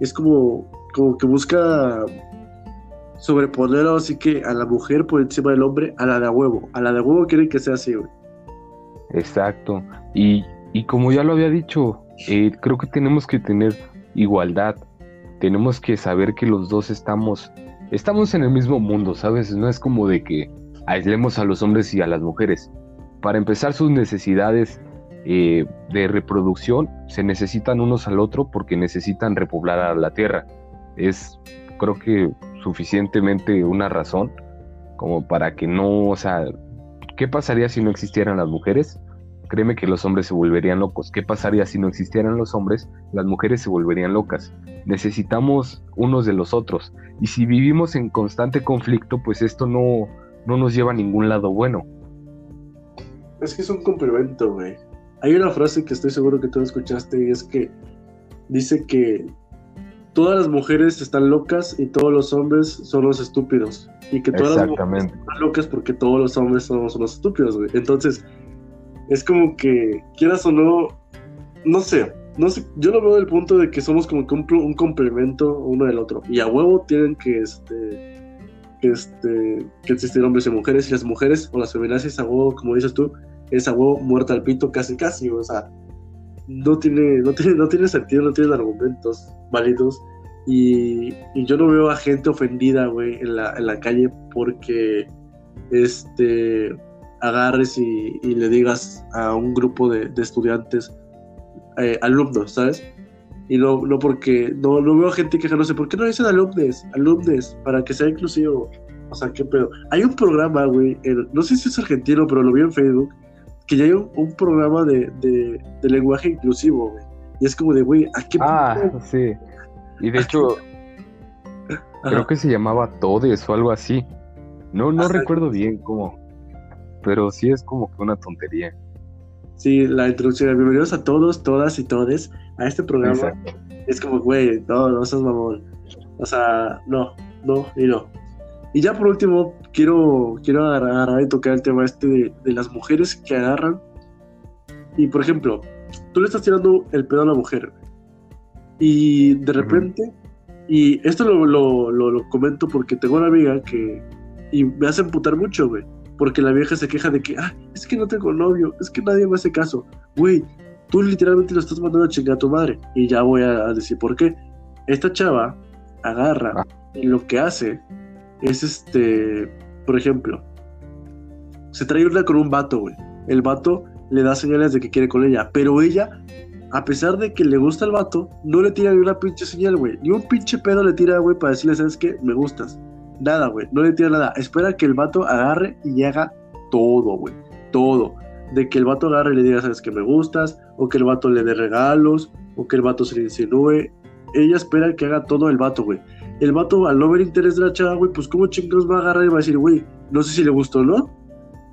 [SPEAKER 1] es como, como que busca sobreponer así que a la mujer por encima del hombre, a la de huevo. A la de huevo quieren que sea así, güey.
[SPEAKER 2] Exacto. Y, como ya lo había dicho, eh, creo que tenemos que tener igualdad. Tenemos que saber que los dos estamos, estamos en el mismo mundo, ¿sabes? No es como de que aislemos a los hombres y a las mujeres. Para empezar, sus necesidades eh, de reproducción se necesitan unos al otro porque necesitan repoblar la tierra. Es, creo que, suficientemente una razón como para que no, o sea, ¿Qué pasaría si no existieran las mujeres? Créeme que los hombres se volverían locos. ¿Qué pasaría si no existieran los hombres? Las mujeres se volverían locas. Necesitamos unos de los otros. Y si vivimos en constante conflicto, pues esto no, no nos lleva a ningún lado bueno.
[SPEAKER 1] es que es un complemento, güey. Hay una frase que estoy seguro que tú escuchaste y es que dice que todas las mujeres están locas y todos los hombres son los estúpidos. Y que todas las mujeres están locas porque todos los hombres somos los estúpidos, güey. Entonces, es como que, quieras o no, no sé, no sé, yo lo veo del punto de que somos como que un, complemento uno del otro. Y a huevo tienen que, este, este, que existir hombres y mujeres. Y las mujeres o las feminazis a huevo, como dices tú, es a huevo muerta al pito casi casi. O sea, no tiene, no tiene, no tiene sentido, no tiene argumentos válidos. Y, yo no veo a gente ofendida, güey, en la, en la calle porque este agarres y, le digas a un grupo de, de estudiantes eh, alumnos, ¿sabes? Y no, no porque, no, no veo gente quejándose, ¿por qué no dicen alumnos? Alumnos, para que sea inclusivo. O sea, qué pedo. Hay un programa, güey, no sé si es argentino, pero lo vi en Facebook, que ya hay un, programa de, de, lenguaje inclusivo, güey. Y es como de, güey, ¿a qué
[SPEAKER 2] Ah, sí. Y de hecho, creo que se llamaba Todes o algo así. No, no recuerdo bien cómo. Pero sí es como que una tontería.
[SPEAKER 1] Sí, la introducción. Bienvenidos a todos, todas y todes a este programa. Es como, güey, no, no seas mamón. O sea, no, no y no. Y ya por último, quiero, quiero agarrar y tocar el tema este de, las mujeres que agarran. Y por ejemplo, tú le estás tirando el pedo a la mujer. Y de repente, y esto lo, lo, lo, comento porque tengo una amiga que. Y me hace emputar mucho, güey porque la vieja se queja de que, ah, es que no tengo novio, es que nadie me hace caso. Güey, tú literalmente lo estás mandando a chingar a tu madre. Y ya voy a decir por qué. Esta chava agarra ah. y lo que hace es este, por ejemplo, se trae una con un vato, güey. El vato le da señales de que quiere con ella, pero ella, a pesar de que le gusta el vato, no le tira ni una pinche señal, güey. Ni un pinche pedo le tira, güey, para decirle, ¿sabes qué? Me gustas. Nada, güey. No le tira nada. Espera que el vato agarre y haga todo, güey. Todo. De que el vato agarre y le diga, sabes que me gustas, o que el vato le dé regalos, o que el vato se le insinúe. Ella espera que haga todo el vato, güey. El vato, al no ver interés de la chava, güey, pues cómo chingados va a agarrar y va a decir, güey, no sé si le gustó o no.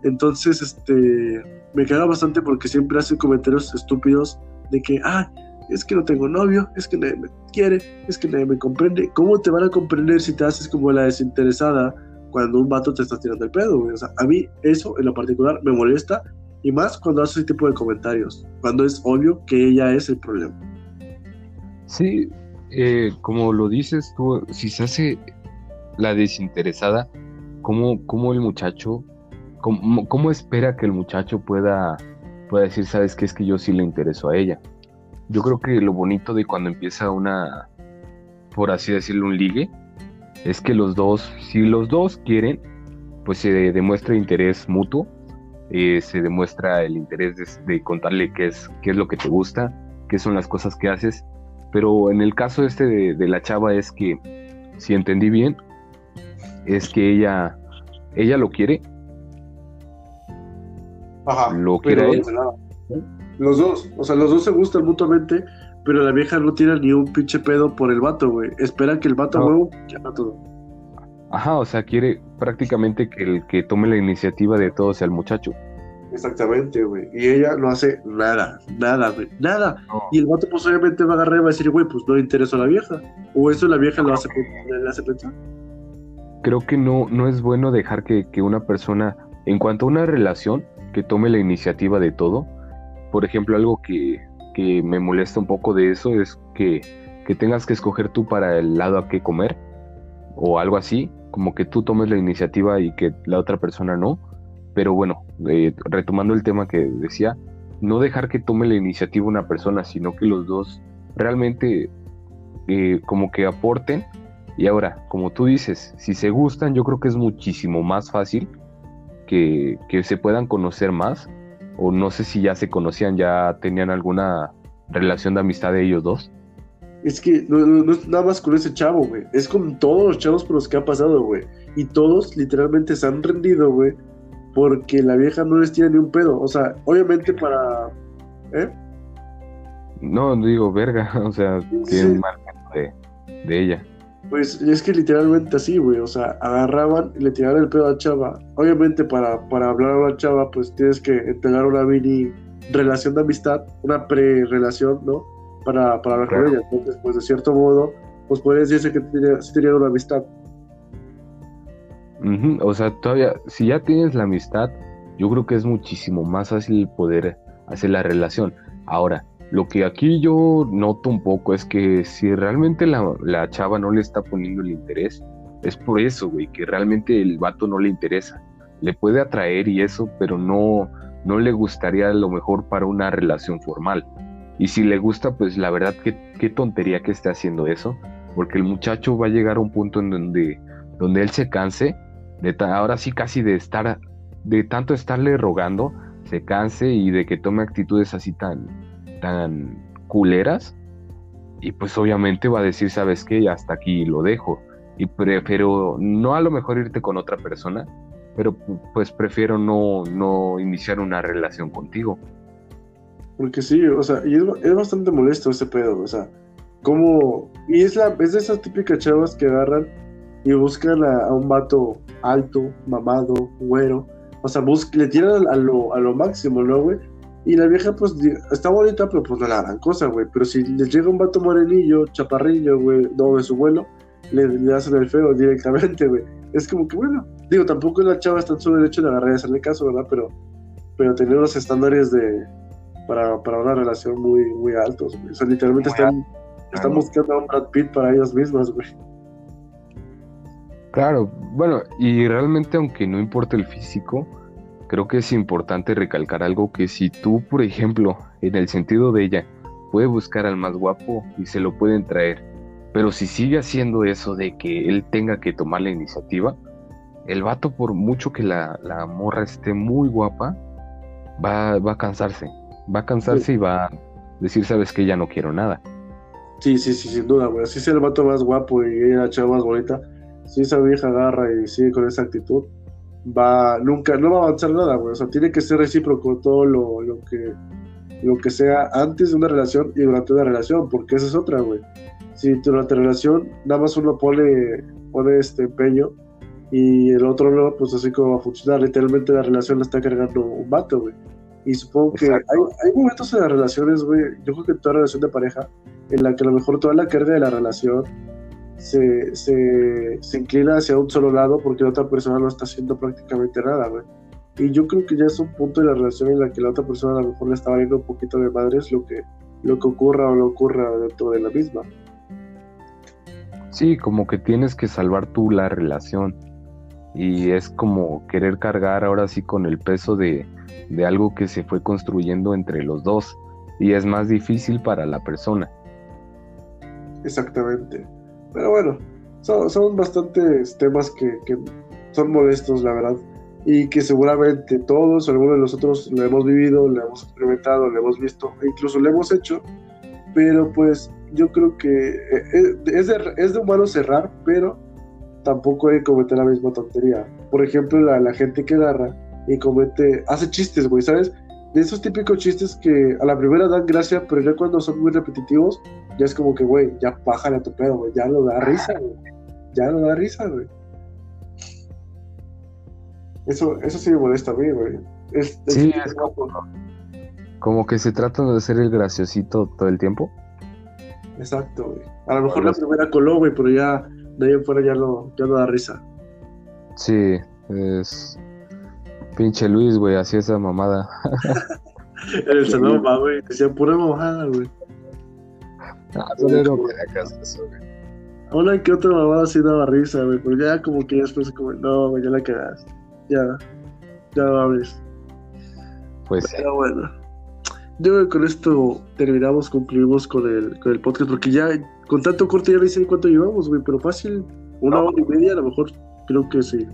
[SPEAKER 1] Entonces, este, me caga bastante porque siempre hace comentarios estúpidos de que, ah, es que no tengo novio, es que nadie me quiere, es que nadie me comprende. ¿Cómo te van a comprender si te haces como la desinteresada cuando un vato te está tirando el pedo? O sea, a mí eso en lo particular me molesta y más cuando hace ese tipo de comentarios, cuando es obvio que ella es el problema.
[SPEAKER 2] Sí, eh, como lo dices tú, si se hace la desinteresada, ¿cómo, el muchacho, cómo, espera que el muchacho pueda, decir, sabes que es que yo sí le intereso a ella? yo creo que lo bonito de cuando empieza una, por así decirlo, un ligue, es que los dos, si los dos quieren, pues se demuestra interés mutuo, eh, se demuestra el interés de, contarle qué es, qué es lo que te gusta, qué son las cosas que haces, pero en el caso este de, la chava es que, si entendí bien, es que ella, ella lo quiere,
[SPEAKER 1] Ajá, lo quiere los dos, o sea, los dos se gustan mutuamente, pero la vieja no tiene ni un pinche pedo por el vato, güey. Espera que el vato, huevo, ya todo.
[SPEAKER 2] Ajá, o sea, quiere prácticamente que el que tome la iniciativa de todo sea el muchacho.
[SPEAKER 1] Exactamente, güey. Y ella no hace nada, nada, güey, nada. Y el vato, pues obviamente va a agarrar y va a decir, güey, pues no le interesa a la vieja. O eso la vieja lo hace, le hace pensar.
[SPEAKER 2] Creo que no, no es bueno dejar que, que una persona, en cuanto a una relación, que tome la iniciativa de todo, por ejemplo, algo que, me molesta un poco de eso es que, tengas que escoger tú para el lado a qué comer o algo así, como que tú tomes la iniciativa y que la otra persona no. Pero bueno, eh, retomando el tema que decía, no dejar que tome la iniciativa una persona, sino que los dos realmente eh, como que aporten. Y ahora, como tú dices, si se gustan, yo creo que es muchísimo más fácil que, que se puedan conocer más o no sé si ya se conocían, ya tenían alguna relación de amistad de ellos dos.
[SPEAKER 1] Es que no, es nada más con ese chavo, güey. Es con todos los chavos por los que ha pasado, güey. Y todos literalmente se han rendido, güey. Porque la vieja no les tira ni un pedo. O sea, obviamente para. ¿Eh?
[SPEAKER 2] No, digo, verga. O sea, que de, de ella.
[SPEAKER 1] Pues es que literalmente así, güey, o sea, agarraban y le tiraban el pedo a chava. Obviamente para, para hablar a una chava, pues tienes que entregar una mini relación de amistad, una pre-relación, ¿no? Para, para hablar con ella. Entonces, pues de cierto modo, pues puede decirse que sí tenían una amistad.
[SPEAKER 2] O sea, todavía, si ya tienes la amistad, yo creo que es muchísimo más fácil poder hacer la relación. Ahora, lo que aquí yo noto un poco es que si realmente la, chava no le está poniendo el interés, es por eso, güey, que realmente el vato no le interesa. Le puede atraer y eso, pero no, no le gustaría lo mejor para una relación formal. Y si le gusta, pues la verdad, qué, qué tontería que esté haciendo eso, porque el muchacho va a llegar a un punto en donde, donde él se canse, de ahora sí casi de estar, de tanto estarle rogando, se canse y de que tome actitudes así tan, tan culeras. Y pues obviamente va a decir, sabes qué, hasta aquí lo dejo. Y prefiero no a lo mejor irte con otra persona, pero pues prefiero no, no iniciar una relación contigo.
[SPEAKER 1] Porque sí, o sea, y es, bastante molesto ese pedo, o sea, como, y es, la, es de esas típicas chavas que agarran y buscan a, un vato alto, mamado, güero, o sea, le tiran a lo, a lo máximo, ¿no, güey? Y la vieja, pues, está bonita, pero pues no la gran cosa, güey. Pero si les llega un vato morenillo, chaparrillo, güey, no de su vuelo, le, hacen el feo directamente, güey. Es como que, bueno, digo, tampoco la chava está en su derecho de agarrar y hacerle caso, ¿verdad? Pero, pero tener unos estándares de, para, para una relación muy, muy altos, güey. O sea, literalmente están, están buscando a un Brad Pitt para ellos mismos, güey.
[SPEAKER 2] Claro, bueno, y realmente aunque no importa el físico, creo que es importante recalcar algo que si tú, por ejemplo, en el sentido de ella, puede buscar al más guapo y se lo pueden traer, pero si sigue haciendo eso de que él tenga que tomar la iniciativa, el vato, por mucho que la, morra esté muy guapa, va, va, a cansarse, va a cansarse y va a decir, sabes que ya no quiero nada.
[SPEAKER 1] Sí, sí, sí, sin duda, güey. Si es el vato más guapo y ella la chava más bonita, si esa vieja agarra y sigue con esa actitud, va, nunca, no va a avanzar nada, güey. O sea, tiene que ser recíproco todo lo, lo, que, lo que sea antes de una relación y durante una relación, porque esa es otra, güey. Si durante la relación nada más uno pone, pone este empeño y el otro no, pues así como va a funcionar. Literalmente la relación la está cargando un vato, güey. Y supongo que hay, hay, momentos en las relaciones, güey, yo creo que en toda relación de pareja, en la que a lo mejor toda la carga de la relación se, se, se, inclina hacia un solo lado porque la otra persona no está haciendo prácticamente nada, güey. Y yo creo que ya es un punto de la relación en la que la otra persona a lo mejor le está valiendo un poquito de madres lo que, lo que ocurra o no ocurra dentro de la misma.
[SPEAKER 2] Sí, como que tienes que salvar tú la relación. Y es como querer cargar ahora sí con el peso de, de algo que se fue construyendo entre los dos. Y es más difícil para la persona.
[SPEAKER 1] Exactamente. Pero bueno, son, bastantes temas que, son molestos, la verdad. Y que seguramente todos, algunos de nosotros, lo hemos vivido, lo hemos experimentado, lo hemos visto, e incluso lo hemos hecho. Pero pues yo creo que eh, es de, es de humano cerrar, pero tampoco hay que cometer la misma tontería. Por ejemplo, la, la gente que agarra y comete, hace chistes, güey, ¿sabes? De esos típicos chistes que a la primera dan gracia, pero ya cuando son muy repetitivos, ya es como que, güey, ya pájale a tu pedo, güey, ya lo da risa, güey. Ya lo da risa, güey. Eso, eso sí me molesta a mí, güey.
[SPEAKER 2] sí, es como, como que se trata de ser el graciosito todo el tiempo.
[SPEAKER 1] Exacto, güey. A lo mejor la primera coló, güey, pero ya de ahí en fuera ya lo, ya lo da risa.
[SPEAKER 2] Sí, es Pinche Luis, güey, hacía esa mamada.
[SPEAKER 1] en el salón, güey, decía pura mamada, güey.
[SPEAKER 2] Ah, no era casa eso, güey.
[SPEAKER 1] Una que otra mamada sí daba risa, güey, pero ya como que después como, no, güey, ya la quedaste. Ya, ya lo abres.
[SPEAKER 2] Pues
[SPEAKER 1] Pero bueno. Yo creo que con esto terminamos, concluimos con el, con el podcast, porque ya con tanto corte ya no sé cuánto llevamos, güey, pero fácil, una hora y media a lo mejor, creo que sí.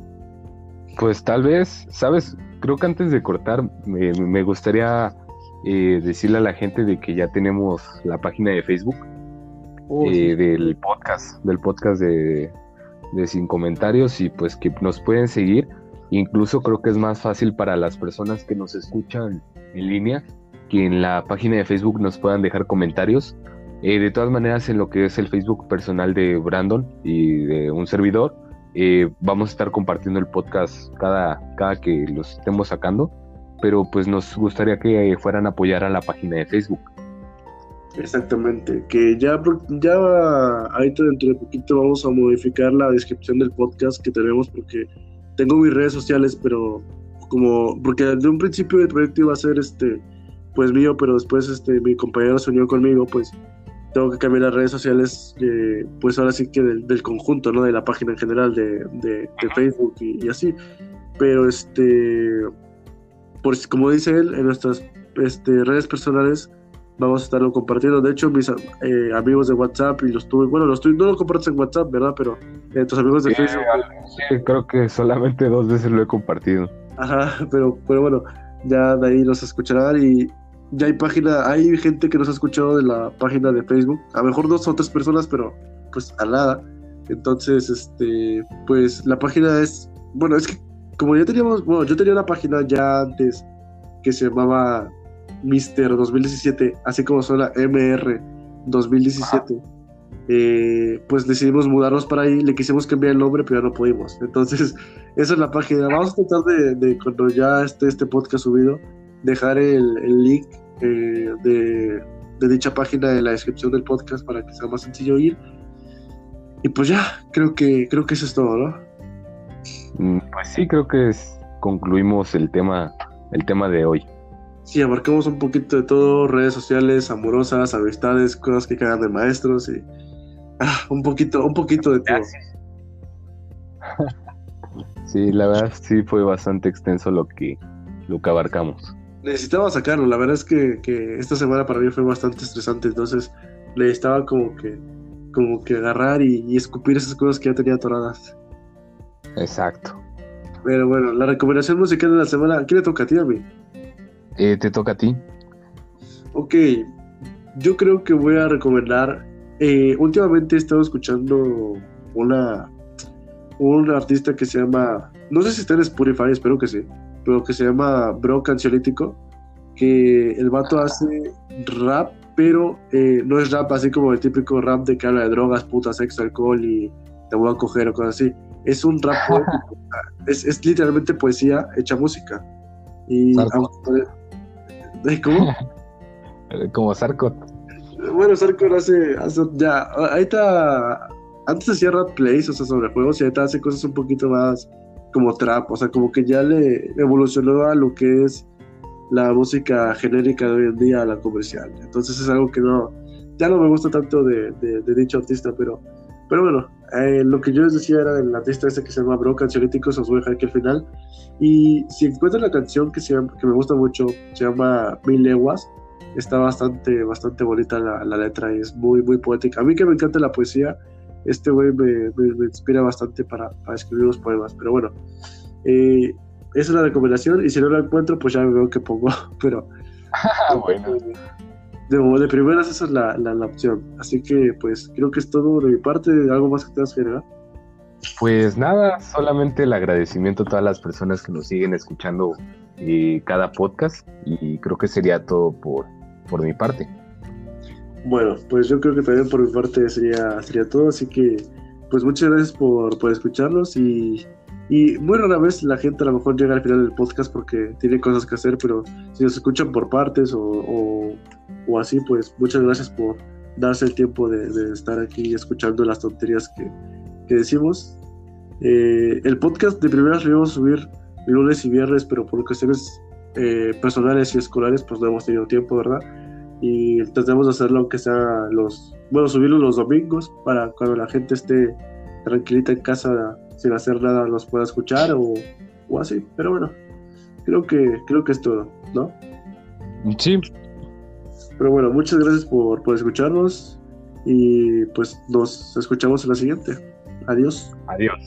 [SPEAKER 2] Pues tal vez, ¿sabes? Creo que antes de cortar me, gustaría eh, decirle a la gente de que ya tenemos la página de Facebook oh, eh, del podcast, del podcast de, Sin Comentarios y pues que nos pueden seguir. Incluso creo que es más fácil para las personas que nos escuchan en línea que en la página de Facebook nos puedan dejar comentarios Eh, de todas maneras, en lo que es el Facebook personal de Brandon y de un servidor, eh, vamos a estar compartiendo el podcast cada, cada que los estemos sacando, pero pues nos gustaría que fueran a apoyar a la página de Facebook.
[SPEAKER 1] Exactamente, que ya, ya ahorita dentro de poquito vamos a modificar la descripción del podcast que tenemos porque tengo mis redes sociales, pero como, porque de un principio el proyecto iba a ser este, pues mío, pero después este, mi compañero se unió conmigo, pues tengo que cambiar las redes sociales, eh, pues ahora sí que del, conjunto, ¿no? De la página en general de, de, Facebook y, así. Pero este, por, como dice él, en nuestras este, redes personales vamos a estarlo compartiendo. De hecho, mis eh, amigos de WhatsApp y los tuve, bueno, los tuve, no lo compartes en WhatsApp, ¿verdad? Pero eh, tus amigos de Facebook.
[SPEAKER 2] Sí, creo que solamente dos veces lo he compartido.
[SPEAKER 1] Ajá, pero, pero bueno, ya de ahí los escucharán y ya hay página, hay gente que nos ha escuchado de la página de Facebook, a lo mejor dos o tres personas, pero pues a nada. Entonces, este, pues la página es, bueno, es que como ya teníamos, bueno, yo tenía una página ya antes que se llamaba Mister 2017, así como suena MR 2017. Eh, pues decidimos mudarnos para ahí, le quisimos cambiar el nombre, pero ya no pudimos. Entonces, esa es la página. Vamos a tratar de, cuando ya esté este podcast subido, dejar el, el link eh, de, de, dicha página en la descripción del podcast para que sea más sencillo ir. Y pues ya, creo que, creo que eso es todo, ¿no?
[SPEAKER 2] Mm, pues sí, creo que concluimos el tema, el tema de hoy.
[SPEAKER 1] Sí, abarcamos un poquito de todo, redes sociales, amorosas, amistades, cosas que cagan de maestros y ah, un poquito, un poquito de todo.
[SPEAKER 2] Sí, la verdad sí fue bastante extenso lo que, lo que abarcamos.
[SPEAKER 1] Necesitaba sacarlo, la verdad es que, esta semana para mí fue bastante estresante, entonces necesitaba como que, como que agarrar y, escupir esas cosas que ya tenía atoradas.
[SPEAKER 2] Exacto.
[SPEAKER 1] Pero bueno, la recomendación musical de la semana, ¿quién le toca a ti a mí?
[SPEAKER 2] Eh, te toca a ti.
[SPEAKER 1] Ok, yo creo que voy a recomendar. Eh, últimamente he estado escuchando una un artista que se llama, no sé si está en Spotify, espero que sí, pero que se llama Bro Canciolítico, que el vato hace rap, pero eh, no es rap así como el típico rap de que habla de drogas, putas, sexo, alcohol y te voy a coger o cosas así. Es un rap poético, es, es, literalmente poesía hecha música. Y ¿Cómo?
[SPEAKER 2] Como Sarkot.
[SPEAKER 1] Bueno, Sarkot hace, hace ya, ahorita, antes hacía rap plays, o sea, sobre juegos, y ahorita hace cosas un poquito más como trap, o sea, como que ya le evolucionó a lo que es la música genérica de hoy en día a la comercial. Entonces es algo que no, ya no me gusta tanto de, de, dicho artista, pero, pero bueno, eh, lo que yo les decía era del artista este que se llama Bro Cancionítico, se os voy a dejar aquí al final. Y si encuentran la canción que, se que me gusta mucho, se llama Mil Leguas, está bastante, bastante bonita la, la, letra y es muy, muy poética. A mí que me encanta la poesía, este güey me, me, inspira bastante para, para, escribir los poemas. Pero bueno, eh, esa es la recomendación y si no la encuentro, pues ya me veo que pongo. Pero bueno. de, de primeras esa es la, la, la, opción. Así que pues creo que es todo de mi parte. ¿Algo más que tengas que agregar?
[SPEAKER 2] Pues nada, solamente el agradecimiento a todas las personas que nos siguen escuchando eh, cada podcast y creo que sería todo por, por mi parte.
[SPEAKER 1] Bueno, pues yo creo que también por mi parte sería, sería todo, así que pues muchas gracias por, por escucharnos y, y, muy rara vez la gente a lo mejor llega al final del podcast porque tiene cosas que hacer, pero si nos escuchan por partes o, o, así, pues muchas gracias por darse el tiempo de, de estar aquí escuchando las tonterías que, que decimos. Eh, el podcast de primeras lo íbamos a subir lunes y viernes, pero por cuestiones eh, personales y escolares, pues no hemos tenido tiempo, ¿verdad? Y tratamos de hacerlo aunque sea los, bueno, subirlo los domingos para cuando la gente esté tranquilita en casa sin hacer nada los pueda escuchar o, o así. Pero bueno, creo que, creo que es todo, ¿no?
[SPEAKER 2] Sí.
[SPEAKER 1] Pero bueno, muchas gracias por, por escucharnos y pues nos escuchamos en la siguiente. Adiós.
[SPEAKER 2] Adiós.